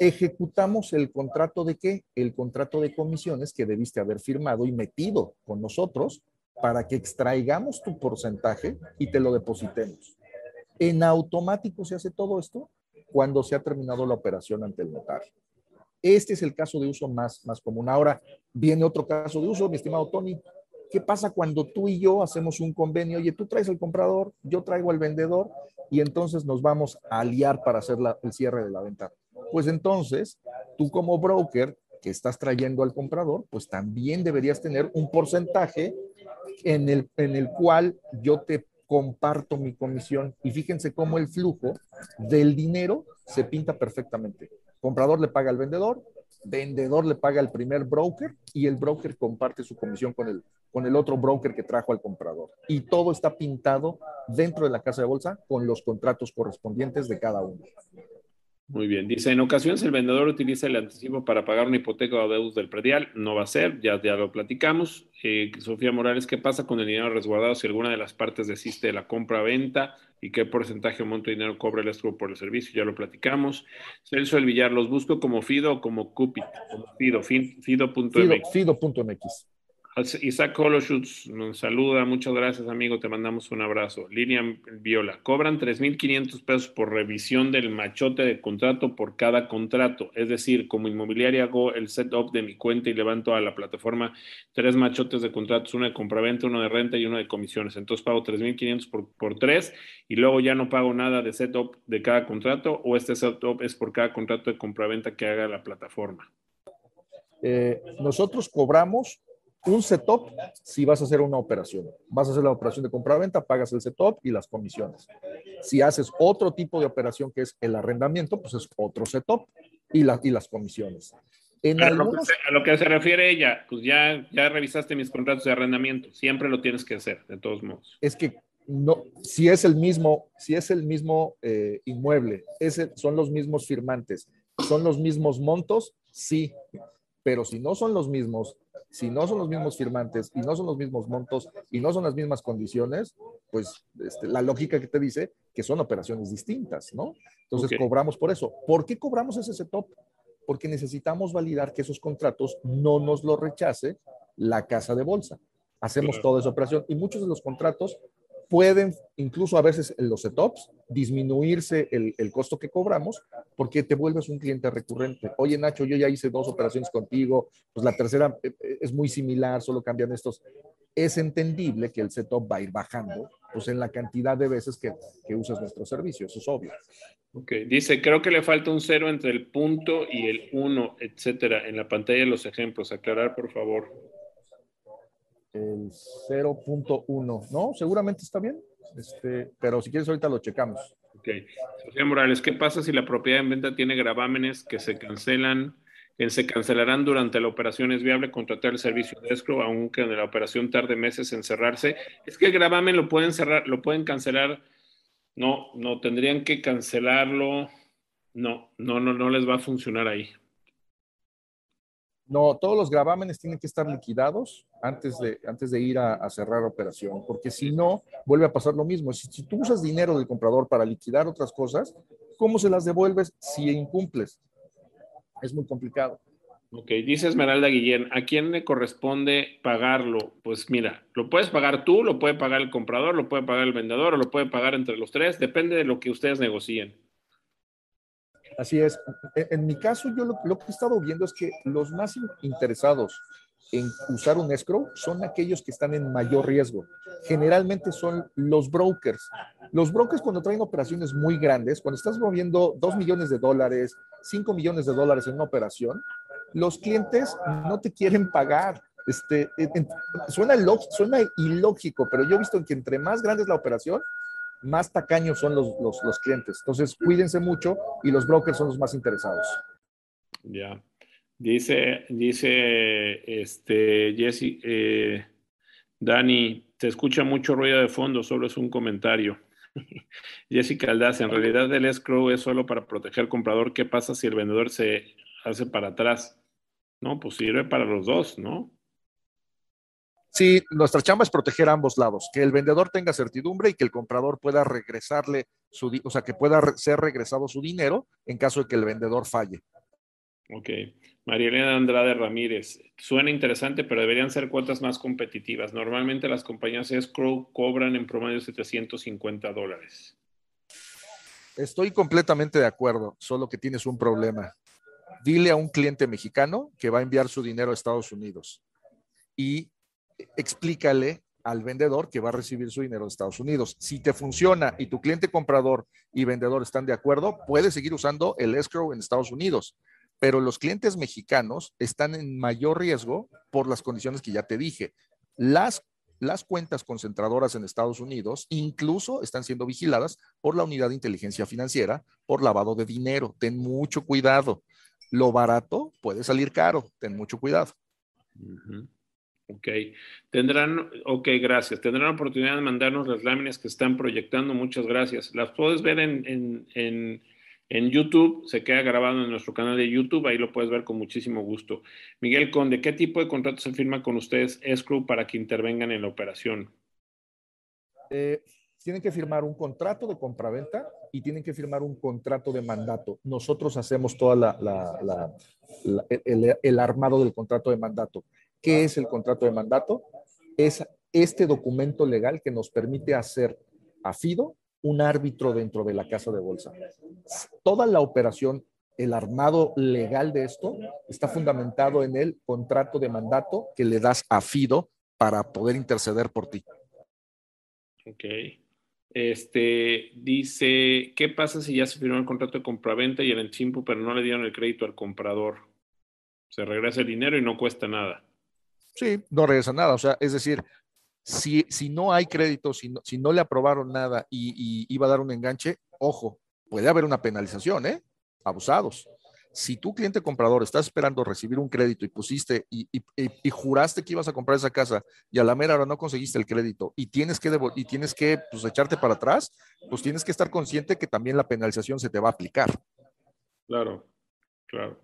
ejecutamos el contrato de qué? El contrato de comisiones que debiste haber firmado y metido con nosotros para que extraigamos tu porcentaje y te lo depositemos. En automático se hace todo esto cuando se ha terminado la operación ante el notario. Este es el caso de uso más, más común. Ahora viene otro caso de uso, mi estimado Tony. ¿Qué pasa cuando tú y yo hacemos un convenio? Oye, tú traes al comprador, yo traigo al vendedor y entonces nos vamos a aliar para hacer el cierre de la venta. Pues entonces, tú como broker que estás trayendo al comprador, pues también deberías tener un porcentaje en el, en el cual yo te comparto mi comisión. Y fíjense cómo el flujo del dinero se pinta perfectamente. Comprador le paga al vendedor, vendedor le paga al primer broker y el broker comparte su comisión con el, con el otro broker que trajo al comprador. Y todo está pintado dentro de la casa de bolsa con los contratos correspondientes de cada uno. Muy bien. Dice, en ocasiones el vendedor utiliza el anticipo para pagar una hipoteca o deudas del predial. No va a ser, ya, ya lo platicamos. Eh, Sofía Morales, ¿qué pasa con el dinero resguardado si alguna de las partes desiste de la compra-venta? ¿Y qué porcentaje o monto de dinero cobra el escrow por el servicio? Ya lo platicamos. Celso El Villar, ¿los busco como Fido o como Cupid? Como Fido, Fido.mx. Fido.mx. Isaac Holoshutz nos saluda, muchas gracias amigo, te mandamos un abrazo. Lilian Viola, cobran 3.500 pesos por revisión del machote de contrato por cada contrato, es decir, como inmobiliaria hago el setup de mi cuenta y levanto a la plataforma tres machotes de contratos, uno de compraventa, uno de renta y uno de comisiones, entonces pago 3.500 por, por tres y luego ya no pago nada de setup de cada contrato o este setup es por cada contrato de compraventa que haga la plataforma. Eh, nosotros cobramos un setup si vas a hacer una operación. Vas a hacer la operación de compra-venta, pagas el setup y las comisiones. Si haces otro tipo de operación que es el arrendamiento, pues es otro setup y, y las comisiones. En a lo que se refiere ella, pues ya, ya revisaste mis contratos de arrendamiento. Siempre lo tienes que hacer, de todos modos. Es que no, si es el mismo, si es el mismo eh, inmueble, son los mismos firmantes, son los mismos montos, sí. Pero si no son los mismos, si no son los mismos firmantes y no son los mismos montos y no son las mismas condiciones, pues este, la lógica que te dice que son operaciones distintas, ¿no? Entonces cobramos por eso. ¿Por qué cobramos ese setup? Porque necesitamos validar que esos contratos no nos lo rechace la casa de bolsa. Hacemos toda esa operación y muchos de los contratos pueden, incluso a veces en los setups, disminuirse el, el, costo que cobramos porque te vuelves un cliente recurrente. Oye, Nacho, yo ya hice dos operaciones contigo, pues la tercera eh, eh, es muy similar, solo cambian estos. Es entendible que el setup va a ir bajando, pues en la cantidad de veces que, que usas nuestro servicio, eso es obvio. Ok, dice, creo que le falta un cero entre el punto y el uno, etcétera, en la pantalla de los ejemplos. Aclarar, por favor el 0.1, ¿no? Seguramente está bien, este, pero si quieres ahorita lo checamos. Ok. Sofía Morales, ¿qué pasa si la propiedad en venta tiene gravámenes que se cancelan, que se cancelarán durante la operación? ¿Es viable contratar el servicio de escrow aunque en la operación tarde meses en cerrarse? Es que el gravamen lo pueden cerrar, lo pueden cancelar. No, no, tendrían que cancelarlo. No, no, no, no les va a funcionar ahí. No, todos los gravámenes tienen que estar liquidados antes de, antes de ir a, cerrar operación, porque si no, vuelve a pasar lo mismo. Si, tú usas dinero del comprador para liquidar otras cosas, ¿cómo se las devuelves si incumples? Es muy complicado. Ok, dice Esmeralda Guillén, ¿a quién le corresponde pagarlo? Pues mira, lo puedes pagar tú, lo puede pagar el comprador, lo puede pagar el vendedor o lo puede pagar entre los tres, depende de lo que ustedes negocien. Así es. En, mi caso, yo lo, que he estado viendo es que los más interesados en usar un escrow son aquellos que están en mayor riesgo. Generalmente son los brokers. Los brokers cuando traen operaciones muy grandes, cuando estás moviendo 2 millones de dólares, 5 millones de dólares en una operación, los clientes no te quieren pagar. Este, suena, suena ilógico, pero yo he visto que entre más grande es la operación, más tacaños son los, los, clientes. Entonces, cuídense mucho y los brokers son los más interesados. Ya. Dice, dice este Jesse, eh, Dani, te escucha mucho ruido de fondo, solo es un comentario. <laughs> Jessica Aldaz, en realidad el escrow es solo para proteger al comprador. ¿Qué pasa si el vendedor se hace para atrás? No, pues sirve para los dos, ¿no? Sí, nuestra chamba es proteger a ambos lados, que el vendedor tenga certidumbre y que el comprador pueda regresarle su, o sea, que pueda ser regresado su dinero en caso de que el vendedor falle. Ok. María Elena Andrade Ramírez, suena interesante, pero deberían ser cuotas más competitivas. Normalmente las compañías escrow cobran en promedio 750 dólares. Estoy completamente de acuerdo, solo que tienes un problema. Dile a un cliente mexicano que va a enviar su dinero a Estados Unidos y explícale al vendedor que va a recibir su dinero de Estados Unidos. Si te funciona y tu cliente comprador y vendedor están de acuerdo, puedes seguir usando el escrow en Estados Unidos. Pero los clientes mexicanos están en mayor riesgo por las condiciones que ya te dije. Las, las cuentas concentradoras en Estados Unidos incluso están siendo vigiladas por la Unidad de Inteligencia Financiera por lavado de dinero. Ten mucho cuidado. Lo barato puede salir caro. Ten mucho cuidado. Ok, tendrán, ok, gracias. Tendrán oportunidad de mandarnos las láminas que están proyectando. Muchas gracias. Las puedes ver en, en, YouTube, se queda grabado en nuestro canal de YouTube, ahí lo puedes ver con muchísimo gusto. Miguel Conde, ¿qué tipo de contrato se firma con ustedes, Escrew, para que intervengan en la operación? Eh, tienen que firmar un contrato de compraventa y tienen que firmar un contrato de mandato. Nosotros hacemos toda la, la, el, el armado del contrato de mandato. ¿Qué es el contrato de mandato? Es este documento legal que nos permite hacer a FIDO un árbitro dentro de la casa de bolsa. Toda la operación, el armado legal de esto está fundamentado en el contrato de mandato que le das a FIDO para poder interceder por ti. Ok. Este dice, ¿qué pasa si ya se firmó el contrato de compraventa y el enchimpo, pero no le dieron el crédito al comprador? Se regresa el dinero y no cuesta nada. Sí, no regresa nada. O sea, es decir, si, si no hay crédito, si no, si no le aprobaron nada y, iba a dar un enganche, ojo, puede haber una penalización, ¿eh? Abusados. Si tu cliente comprador está esperando recibir un crédito y pusiste y, y, juraste que ibas a comprar esa casa y a la mera hora no conseguiste el crédito y tienes que, y tienes que pues, echarte para atrás, pues tienes que estar consciente que también la penalización se te va a aplicar. Claro, claro.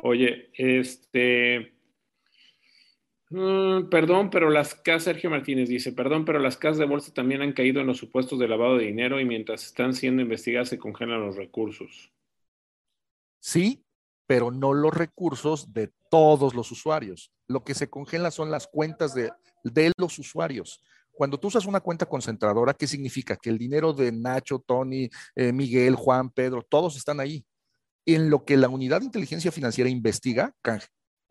Oye, este, Mm, perdón, pero las casas, Sergio Martínez dice, perdón, pero las casas de bolsa también han caído en los supuestos de lavado de dinero y mientras están siendo investigadas se congelan los recursos. Sí, pero no los recursos de todos los usuarios. Lo que se congela son las cuentas de, de los usuarios. Cuando tú usas una cuenta concentradora, ¿qué significa? Que el dinero de Nacho, Tony, eh, Miguel, Juan, Pedro, todos están ahí. En lo que la unidad de inteligencia financiera investiga,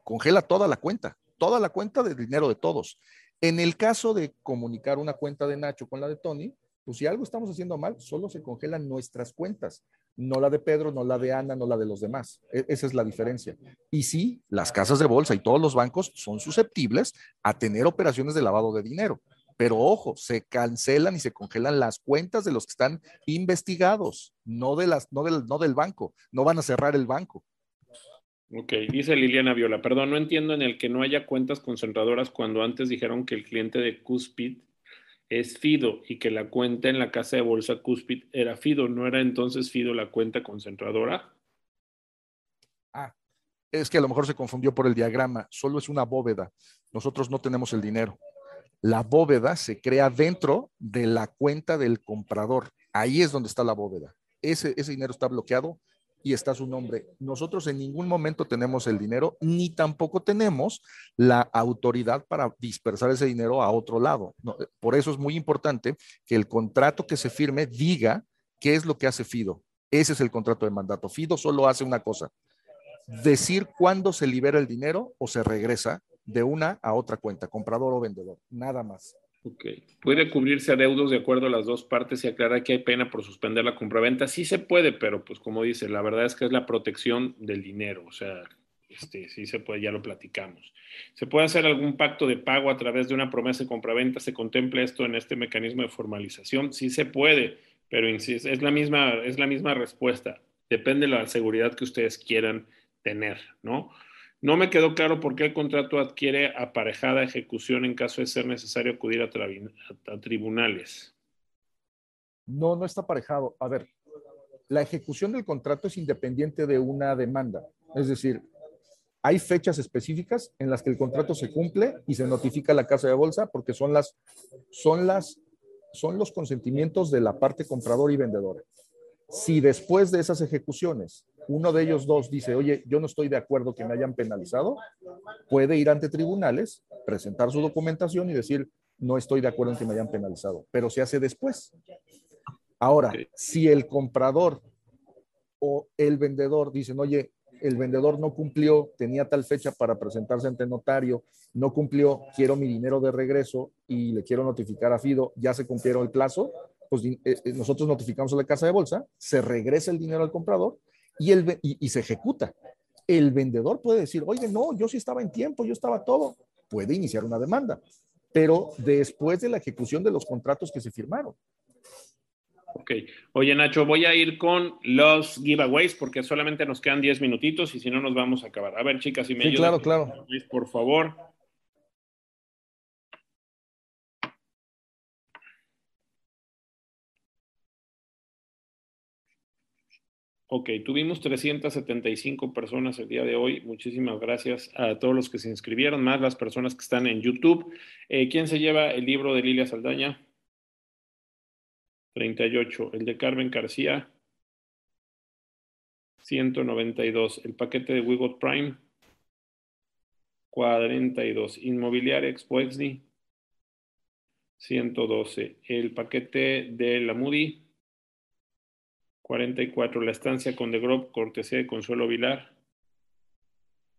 congela toda la cuenta toda la cuenta de dinero de todos. En el caso de comunicar una cuenta de Nacho con la de Tony, pues si algo estamos haciendo mal, solo se congelan nuestras cuentas, no la de Pedro, no la de Ana, no la de los demás. E-, esa es la diferencia. Y sí, las casas de bolsa y todos los bancos son susceptibles a tener operaciones de lavado de dinero. Pero ojo, se cancelan y se congelan las cuentas de los que están investigados, no, de las, no, del, no del banco. No van a cerrar el banco. Ok, dice Liliana Viola, perdón, no entiendo en el que no haya cuentas concentradoras cuando antes dijeron que el cliente de Cuspid es Fido y que la cuenta en la casa de bolsa Cuspid era Fido, ¿no era entonces Fido la cuenta concentradora? Ah, es que a lo mejor se confundió por el diagrama, solo es una bóveda, nosotros no tenemos el dinero. La bóveda se crea dentro de la cuenta del comprador, ahí es donde está la bóveda. Ese, ese dinero está bloqueado y está su nombre. Nosotros en ningún momento tenemos el dinero, ni tampoco tenemos la autoridad para dispersar ese dinero a otro lado. por eso es muy importante que el contrato que se firme diga qué es lo que hace Fido. Ese es el contrato de mandato. Fido solo hace una cosa, decir cuándo se libera el dinero o se regresa de una a otra cuenta, comprador o vendedor, nada más. Ok. ¿Puede cubrirse adeudos de acuerdo a las dos partes y aclarar que hay pena por suspender la compraventa? Sí se puede, pero pues como dice, la verdad es que es la protección del dinero, o sea, este, sí se puede, ya lo platicamos. ¿Se puede hacer algún pacto de pago a través de una promesa de compraventa? ¿Se contempla esto en este mecanismo de formalización? Sí se puede, pero es la misma, es la misma respuesta. Depende de la seguridad que ustedes quieran tener, ¿no? No me quedó claro por qué el contrato adquiere aparejada ejecución en caso de ser necesario acudir a, tribunales. No, no está aparejado. A ver, la ejecución del contrato es independiente de una demanda. Es decir, hay fechas específicas en las que el contrato se cumple y se notifica a la casa de bolsa porque son las, son los consentimientos de la parte comprador y vendedora. Si después de esas ejecuciones uno de ellos dos dice, oye, yo no estoy de acuerdo que me hayan penalizado, puede ir ante tribunales, presentar su documentación y decir, no estoy de acuerdo en que me hayan penalizado, pero se hace después. Ahora, si el comprador o el vendedor dicen, oye, el vendedor no cumplió, tenía tal fecha para presentarse ante notario, no cumplió, quiero mi dinero de regreso y le quiero notificar a Fido, ya se cumplieron el plazo, pues eh, eh, nosotros notificamos a la casa de bolsa, se regresa el dinero al comprador y, el, y, se ejecuta. El vendedor puede decir, oye, no, yo sí estaba en tiempo, yo estaba todo. Puede iniciar una demanda, pero después de la ejecución de los contratos que se firmaron. Ok. Oye, Nacho, voy a ir con los giveaways porque solamente nos quedan 10 minutitos y si no nos vamos a acabar. A ver, chicas, si me sí, Claro, claro. Por favor. Ok, tuvimos 375 personas el día de hoy. Muchísimas gracias a todos los que se inscribieron, más las personas que están en YouTube. Eh, ¿Quién se lleva el libro de Lilia Saldaña? 38. El de Carmen García. 192. El paquete de Wigot Prime. 42. Inmobiliaria Expo 112. El paquete de la Moody. 44. La estancia con The Grove, cortesía de Consuelo Vilar.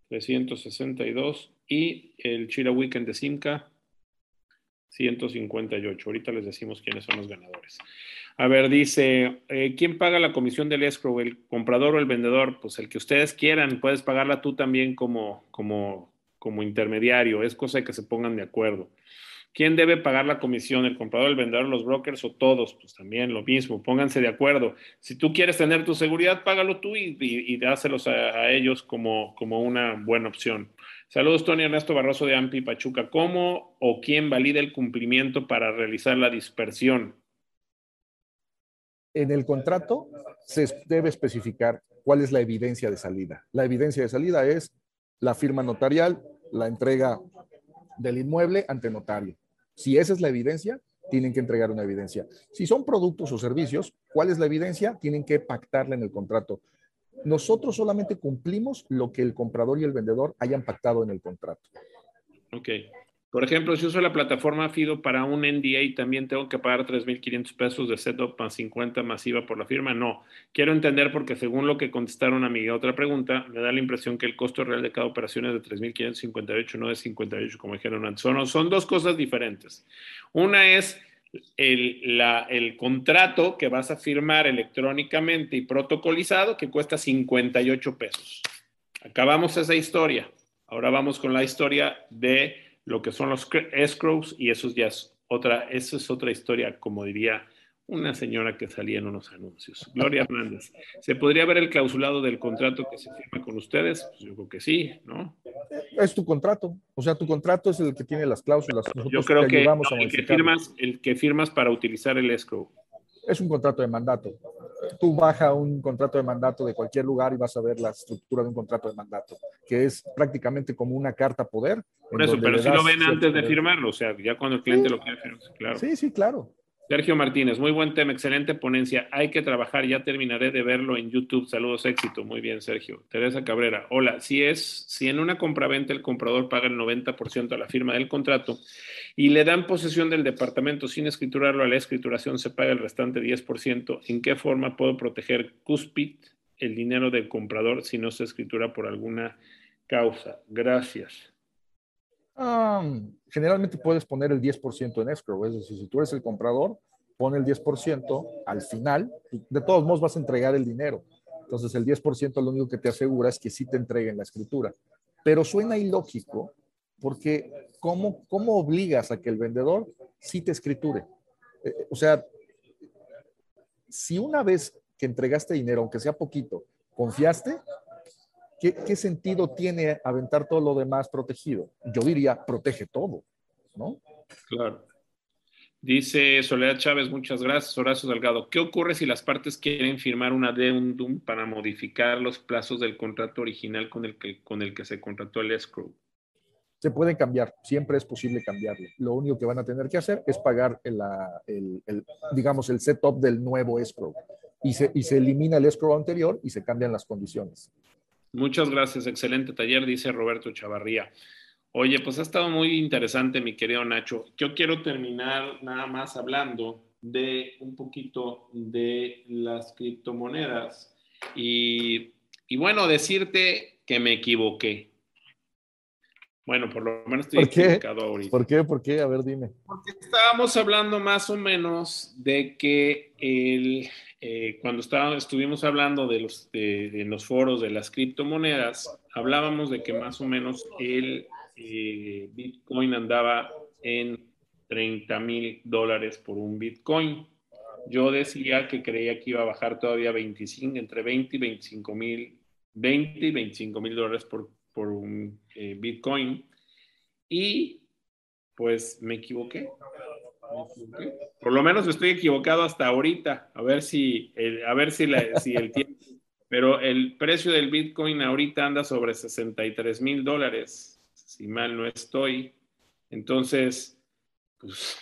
362. Y el Chira Weekend de Simca. 158. Ahorita les decimos quiénes son los ganadores. A ver, dice, eh, ¿quién paga la comisión del escrow? ¿El comprador o el vendedor? Pues el que ustedes quieran, puedes pagarla tú también como, como, como intermediario, es cosa de que se pongan de acuerdo. ¿Quién debe pagar la comisión? ¿El comprador, el vendedor, los brokers o todos? Pues también lo mismo, pónganse de acuerdo. Si tú quieres tener tu seguridad, págalo tú y, y, dáselos a, a, ellos como, como una buena opción. Saludos, Tony Ernesto Barroso de AMPI Pachuca. ¿Cómo o quién valida el cumplimiento para realizar la dispersión? En el contrato se debe especificar cuál es la evidencia de salida. La evidencia de salida es la firma notarial, la entrega del inmueble ante notario. Si esa es la evidencia, tienen que entregar una evidencia. Si son productos o servicios, ¿cuál es la evidencia? Tienen que pactarla en el contrato. Nosotros solamente cumplimos lo que el comprador y el vendedor hayan pactado en el contrato. Ok. Por ejemplo, si uso la plataforma FIDO para un NDA, ¿también tengo que pagar 3.500 pesos de setup más 50 masiva por la firma? No. Quiero entender porque según lo que contestaron a mi otra pregunta, me da la impresión que el costo real de cada operación es de 3.558, no de 58 como dijeron antes. Son, dos cosas diferentes. Una es el, el contrato que vas a firmar electrónicamente y protocolizado que cuesta 58 pesos. Acabamos esa historia. Ahora vamos con la historia de lo que son los escrows y eso ya es otra, eso es otra historia, como diría una señora que salía en unos anuncios. Gloria Hernández, ¿se podría ver el clausulado del contrato que se firma con ustedes? Pues yo creo que sí, ¿no? Es tu contrato, o sea, tu contrato es el que tiene las cláusulas. yo creo que el, que firmas, el que firmas para utilizar el escrow. Es un contrato de mandato. Tú baja un contrato de mandato de cualquier lugar y vas a ver la estructura de un contrato de mandato, que es prácticamente como una carta poder. Por eso, pero si lo ven antes de firmarlo, o sea, ya cuando el cliente lo quiere firmar, claro. Sí, sí, claro. Sergio Martínez, muy buen tema, excelente ponencia. Hay que trabajar, ya terminaré de verlo en YouTube. Saludos, éxito. Muy bien, Sergio. Teresa Cabrera, hola. Si es, si en una compraventa el comprador paga el 90% a la firma del contrato y le dan posesión del departamento sin escriturarlo a la escrituración, se paga el restante 10%. ¿En qué forma puedo proteger Cuspid el dinero del comprador si no se escritura por alguna causa? Gracias. Um, generalmente puedes poner el 10% en escrow, es decir, si tú eres el comprador, pone el 10% al final, de todos modos vas a entregar el dinero. Entonces el 10% lo único que te asegura es que sí te entreguen la escritura. Pero suena ilógico porque ¿cómo, cómo obligas a que el vendedor sí te escriture? Eh, o sea, si una vez que entregaste dinero, aunque sea poquito, confiaste, ¿qué, sentido tiene aventar todo lo demás protegido? Yo diría, protege todo, ¿no? Claro. Dice Soledad Chávez, muchas gracias. Horacio Delgado, ¿qué ocurre si las partes quieren firmar un addendum para modificar los plazos del contrato original con el que, con el que se contrató el escrow? Se pueden cambiar, siempre es posible cambiarlo. Lo único que van a tener que hacer es pagar el, el, digamos, el setup del nuevo escrow. Y se, y se elimina el escrow anterior y se cambian las condiciones. Muchas gracias, excelente taller, dice Roberto Chavarría. Oye, pues ha estado muy interesante, mi querido Nacho. Yo quiero terminar nada más hablando de un poquito de las criptomonedas y y bueno, decirte que me equivoqué. Bueno, por lo menos estoy equivocado ahorita. ¿Por qué? ¿Por qué? A ver, dime. Porque estábamos hablando más o menos de que el, eh, cuando estuvimos hablando de los, de, los foros de las criptomonedas, hablábamos de que más o menos el eh, Bitcoin andaba en 30 mil dólares por un Bitcoin. Yo decía que creía que iba a bajar todavía 25, entre 20 y 25 mil, 20 y 25 mil dólares por, por un eh, Bitcoin. Y pues me equivoqué. Por lo menos estoy equivocado hasta ahorita. A ver si el, a ver si, si el tiempo. <laughs> Pero el precio del Bitcoin ahorita anda sobre 63 mil dólares, si mal no estoy. Entonces, pues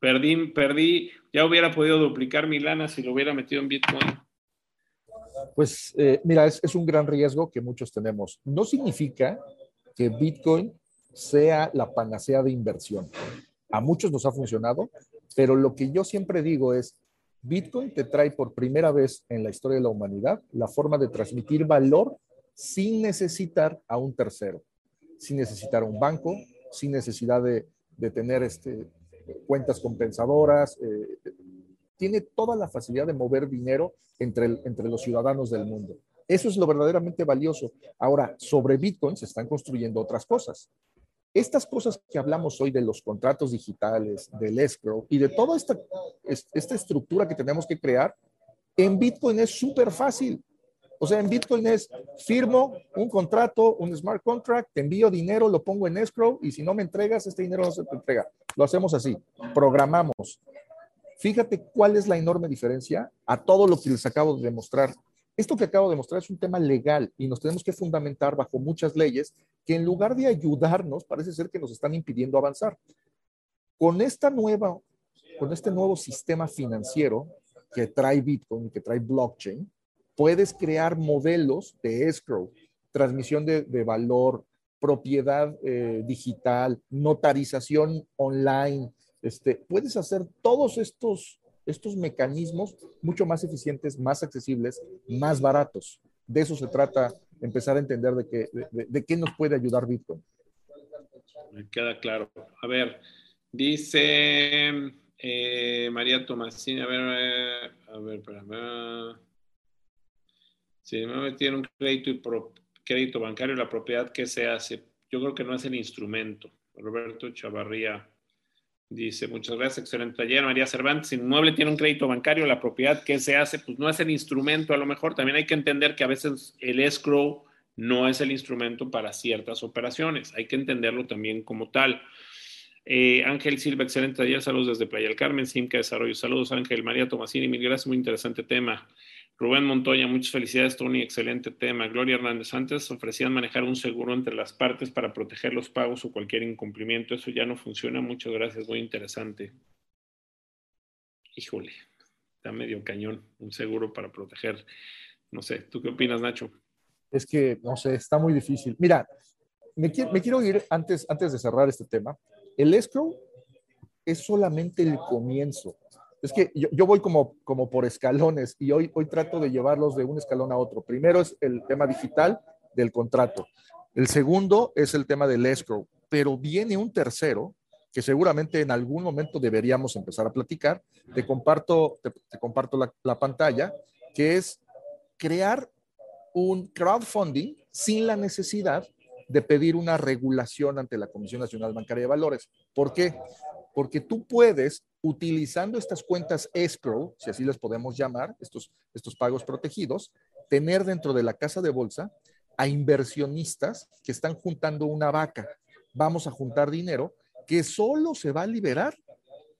perdí, perdí, ya hubiera podido duplicar mi lana si lo hubiera metido en Bitcoin. Pues eh, mira, es, un gran riesgo que muchos tenemos. No significa que Bitcoin sea la panacea de inversión. A muchos nos ha funcionado, pero lo que yo siempre digo es, Bitcoin te trae por primera vez en la historia de la humanidad la forma de transmitir valor sin necesitar a un tercero, sin necesitar a un banco, sin necesidad de, tener este, cuentas compensadoras. Eh, tiene toda la facilidad de mover dinero entre, entre los ciudadanos del mundo. Eso es lo verdaderamente valioso. Ahora, sobre Bitcoin se están construyendo otras cosas. Estas cosas que hablamos hoy de los contratos digitales, del escrow y de toda esta, esta estructura que tenemos que crear, en Bitcoin es súper fácil. O sea, en Bitcoin es firmo un contrato, un smart contract, te envío dinero, lo pongo en escrow y si no me entregas, este dinero no se te entrega. Lo hacemos así, programamos. Fíjate cuál es la enorme diferencia a todo lo que les acabo de demostrar. Esto que acabo de mostrar es un tema legal y nos tenemos que fundamentar bajo muchas leyes que en lugar de ayudarnos, parece ser que nos están impidiendo avanzar. Con esta nueva, con este nuevo sistema financiero que trae Bitcoin, que trae blockchain, puedes crear modelos de escrow, transmisión de, valor, propiedad eh, digital, notarización online. Este, puedes hacer todos estos estos mecanismos mucho más eficientes, más accesibles, más baratos. De eso se trata, empezar a entender de qué, de, qué nos puede ayudar Bitcoin. Me queda claro. A ver, dice eh, María Tomasini, a ver, eh, a ver, espérame. Si me tiene un crédito y crédito bancario, la propiedad que se hace, yo creo que no es el instrumento. Roberto Chavarría. Dice, muchas gracias, excelente taller. María Cervantes, si inmueble tiene un crédito bancario, la propiedad que se hace, pues no es el instrumento, a lo mejor también hay que entender que a veces el escrow no es el instrumento para ciertas operaciones, hay que entenderlo también como tal. Eh, Ángel Silva, excelente taller, saludos desde Playa del Carmen, Simca Desarrollo, saludos Ángel, María Tomasini, mil gracias, muy interesante tema. Rubén Montoya, muchas felicidades, Tony, excelente tema. Gloria Hernández, antes ofrecían manejar un seguro entre las partes para proteger los pagos o cualquier incumplimiento. Eso ya no funciona. Muchas gracias, muy interesante. Híjole, está medio cañón, un seguro para proteger. No sé, ¿tú qué opinas, Nacho? Es que, no sé, está muy difícil. Mira, me, quiero ir antes, antes de cerrar este tema. El escrow es solamente el comienzo es que yo, voy como, por escalones y hoy, hoy trato de llevarlos de un escalón a otro. Primero es el tema digital del contrato. El segundo es el tema del escrow, pero viene un tercero que seguramente en algún momento deberíamos empezar a platicar. Te comparto, te, comparto la, la pantalla, que es crear un crowdfunding sin la necesidad de pedir una regulación ante la Comisión Nacional Bancaria de Valores. ¿Por qué? Porque tú puedes utilizando estas cuentas escrow, si así les podemos llamar, estos, estos pagos protegidos, tener dentro de la casa de bolsa a inversionistas que están juntando una vaca. Vamos a juntar dinero que solo se va a liberar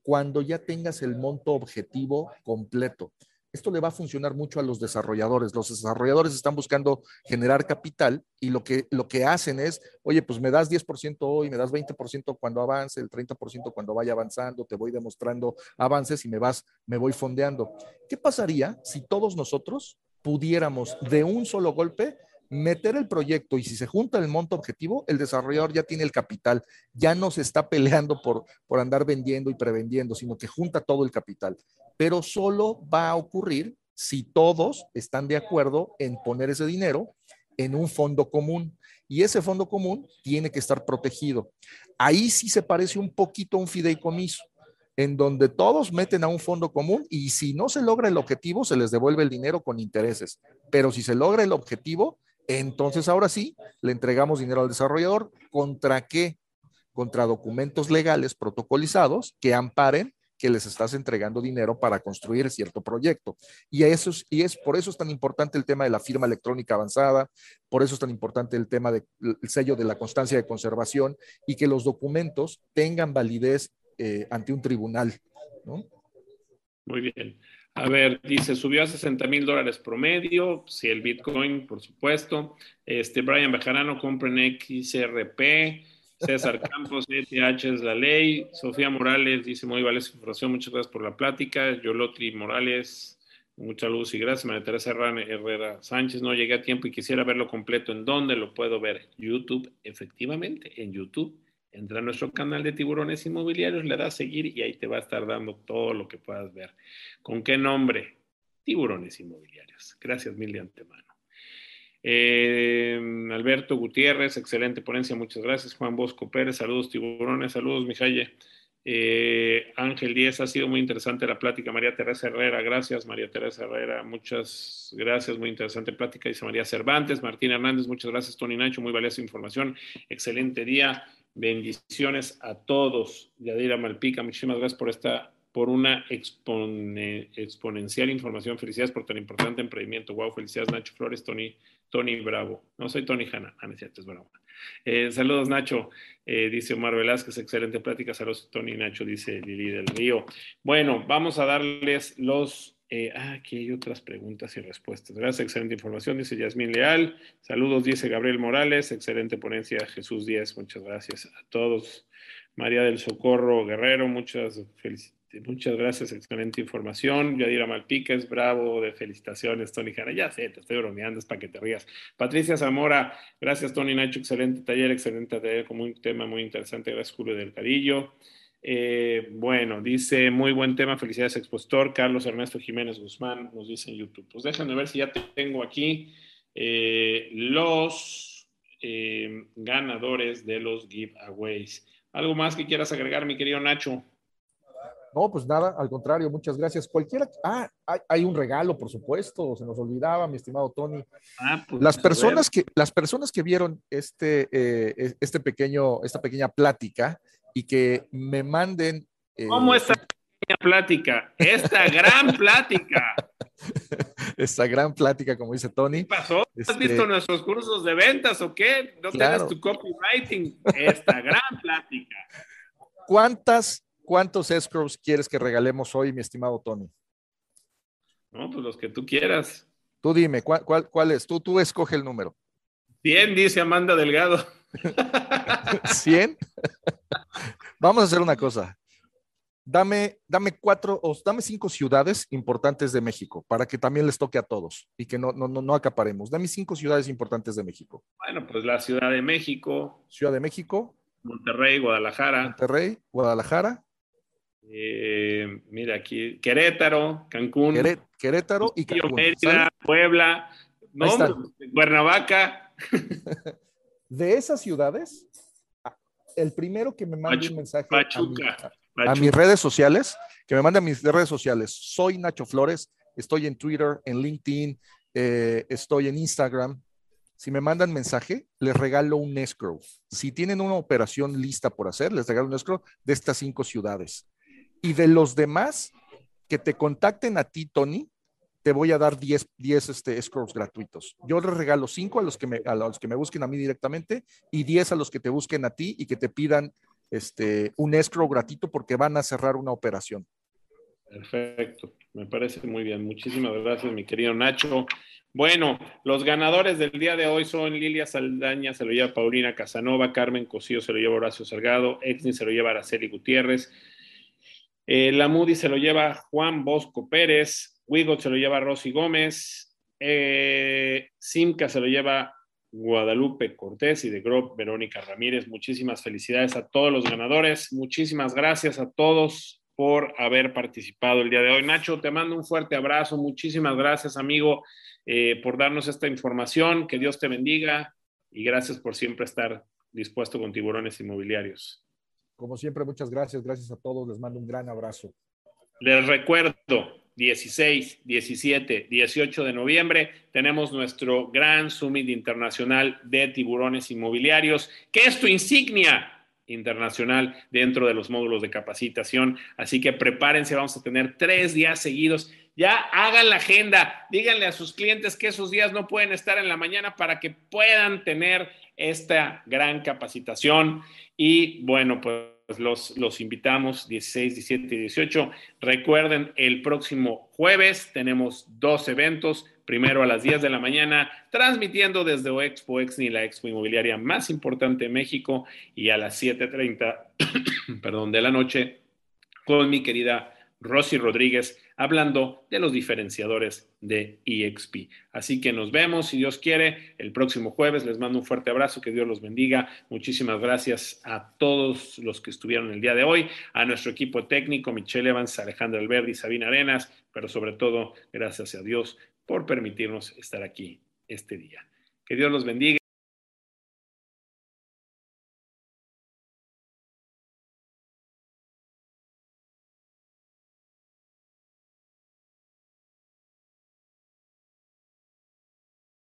cuando ya tengas el monto objetivo completo esto le va a funcionar mucho a los desarrolladores. Los desarrolladores están buscando generar capital y lo que, lo que hacen es, oye, pues me das 10% hoy, me das 20% cuando avance, el 30% cuando vaya avanzando, te voy demostrando avances y me vas, me voy fondeando. ¿Qué pasaría si todos nosotros pudiéramos de un solo golpe meter el proyecto y si se junta el monto objetivo, el desarrollador ya tiene el capital, ya no se está peleando por, por andar vendiendo y prevendiendo, sino que junta todo el capital. Pero solo va a ocurrir si todos están de acuerdo en poner ese dinero en un fondo común. Y ese fondo común tiene que estar protegido. Ahí sí se parece un poquito a un fideicomiso, en donde todos meten a un fondo común y si no se logra el objetivo, se les devuelve el dinero con intereses. Pero si se logra el objetivo, entonces ahora sí, le entregamos dinero al desarrollador. ¿Contra qué? Contra documentos legales protocolizados que amparen que les estás entregando dinero para construir cierto proyecto. Y, eso es, y es por eso es tan importante el tema de la firma electrónica avanzada, por eso es tan importante el tema del sello de la constancia de conservación y que los documentos tengan validez eh, ante un tribunal. Muy bien. A ver, dice, subió a 60 mil dólares promedio, si el Bitcoin, por supuesto. Este, Brian Bejarano, compren XRP. César <laughs> Campos, ETH es la ley. Sofía Morales dice, muy valiosa información, muchas gracias por la plática. Yolotri Morales, mucha luz y gracias. María Teresa Herrera Sánchez, no llegué a tiempo y quisiera verlo completo. ¿En dónde lo puedo ver? YouTube, efectivamente, en YouTube. Entra a nuestro canal de tiburones inmobiliarios, le das seguir y ahí te va a estar dando todo lo que puedas ver. ¿Con qué nombre? Tiburones inmobiliarios. Gracias mil de antemano. Eh, Alberto Gutiérrez, excelente ponencia, muchas gracias. Juan Bosco Pérez, saludos tiburones, saludos Mijaye. Eh, Ángel Díez, ha sido muy interesante la plática. María Teresa Herrera, gracias. María Teresa Herrera, muchas gracias. Muy interesante plática. Dice María Cervantes. Martín Hernández, muchas gracias. Tony Nacho, muy valiosa información. Excelente día. Bendiciones a todos. Yadira Malpica, muchísimas gracias por esta por una exponencial información. Felicidades por tan importante emprendimiento. Wow, felicidades Nacho Flores, Tony Tony Bravo. No soy Tony Hanna. Ah, no es cierto, es bravo. Eh, saludos, Nacho. Eh, dice Omar Velázquez, excelente plática. Saludos, Tony Nacho, dice Lili del Río. Bueno, vamos a darles los. Eh, ah, aquí hay otras preguntas y respuestas. Gracias, excelente información, dice Yasmín Leal. Saludos, dice Gabriel Morales. Excelente ponencia, Jesús Díaz. Muchas gracias a todos. María del Socorro Guerrero, muchas felicidades este, muchas gracias, excelente información. Yadira Malpiques, bravo, de felicitaciones, Tony Jara. Ya sé, te estoy bromeando, es para que te rías. Patricia Zamora, gracias, Tony Nacho, excelente taller, excelente taller, como un tema muy interesante. Gracias, Julio del Cadillo. Eh, bueno, dice, muy buen tema, felicidades, expositor. Carlos Ernesto Jiménez Guzmán nos dice en YouTube. Pues déjame ver si ya tengo aquí eh, los eh, ganadores de los giveaways. ¿Algo más que quieras agregar, mi querido Nacho? No, pues nada, al contrario, muchas gracias. Cualquiera, ah, hay, un regalo, por supuesto, se nos olvidaba, mi estimado Tony. Ah, pues, las personas que, las personas que vieron este, eh, e, este pequeño, esta pequeña plática y que me manden. Eh, ¿Cómo esta pequeña plática? Esta <laughs> gran plática. esta gran plática, como dice Tony. ¿Qué pasó? ¿Has este visto nuestros cursos de ventas o qué? ¿No tienes tu copywriting? Esta gran plática. ¿Cuántas ¿Cuántos escrows quieres que regalemos hoy, mi estimado Tony? No, pues los que tú quieras. Tú dime, ¿cuál, cuál, es? Tú, tú escoge el número. 100, dice Amanda Delgado. <laughs> ¿100? Vamos a hacer una cosa. Dame, dame cuatro, o dame cinco ciudades importantes de México para que también les toque a todos y que no, no, no, no acaparemos. Dame cinco ciudades importantes de México. Bueno, pues la Ciudad de México. Ciudad de México. Monterrey, Guadalajara. Monterrey, Guadalajara. Eh, mira aquí, Querétaro, Cancún. Querétaro y Cancún. Puebla, no, Cuernavaca. <laughs> De esas ciudades, el primero que me mande un mensaje a, mis redes sociales, que me mande a mis redes sociales, soy Nacho Flores, estoy en Twitter, en LinkedIn, eh, estoy en Instagram. Si me mandan mensaje, les regalo un escrow. Si tienen una operación lista por hacer, les regalo un escrow de estas cinco ciudades. Y de los demás que te contacten a ti, Tony, te voy a dar 10, 10 este, escrows gratuitos. Yo les regalo 5 a los, que me, a los que me busquen a mí directamente y 10 a los que te busquen a ti y que te pidan este, un escrow gratuito porque van a cerrar una operación. Perfecto, me parece muy bien. Muchísimas gracias, mi querido Nacho. Bueno, los ganadores del día de hoy son Lilia Saldaña, se lo lleva Paulina Casanova, Carmen Cosío se lo lleva Horacio Salgado, Exni se lo lleva Araceli Gutiérrez, eh, la Moody se lo lleva Juan Bosco Pérez, Wigot se lo lleva Rosy Gómez, eh, Simca se lo lleva Guadalupe Cortés y de Grove Verónica Ramírez. Muchísimas felicidades a todos los ganadores. Muchísimas gracias a todos por haber participado el día de hoy. Nacho, te mando un fuerte abrazo. Muchísimas gracias, amigo, eh, por darnos esta información. Que Dios te bendiga y gracias por siempre estar dispuesto con tiburones inmobiliarios. Como siempre, muchas gracias. Gracias a todos. Les mando un gran abrazo. Les recuerdo, 16, 17, 18 de noviembre tenemos nuestro gran summit internacional de tiburones inmobiliarios, que es tu insignia internacional dentro de los módulos de capacitación. Así que prepárense, vamos a tener tres días seguidos. Ya hagan la agenda, díganle a sus clientes que esos días no pueden estar en la mañana para que puedan tener esta gran capacitación. Y bueno, pues los, los invitamos 16, 17 y 18. Recuerden, el próximo jueves tenemos dos eventos primero a las 10 de la mañana, transmitiendo desde Expo Exni, la expo inmobiliaria más importante de México, y a las 7.30, <coughs> perdón, de la noche, con mi querida Rosy Rodríguez, hablando de los diferenciadores de EXP. Así que nos vemos, si Dios quiere, el próximo jueves. Les mando un fuerte abrazo, que Dios los bendiga. Muchísimas gracias a todos los que estuvieron el día de hoy, a nuestro equipo técnico, Michelle Evans, Alejandro Alberdi, Sabina Arenas, pero sobre todo, gracias a Dios por permitirnos estar aquí este día. Que Dios los bendiga.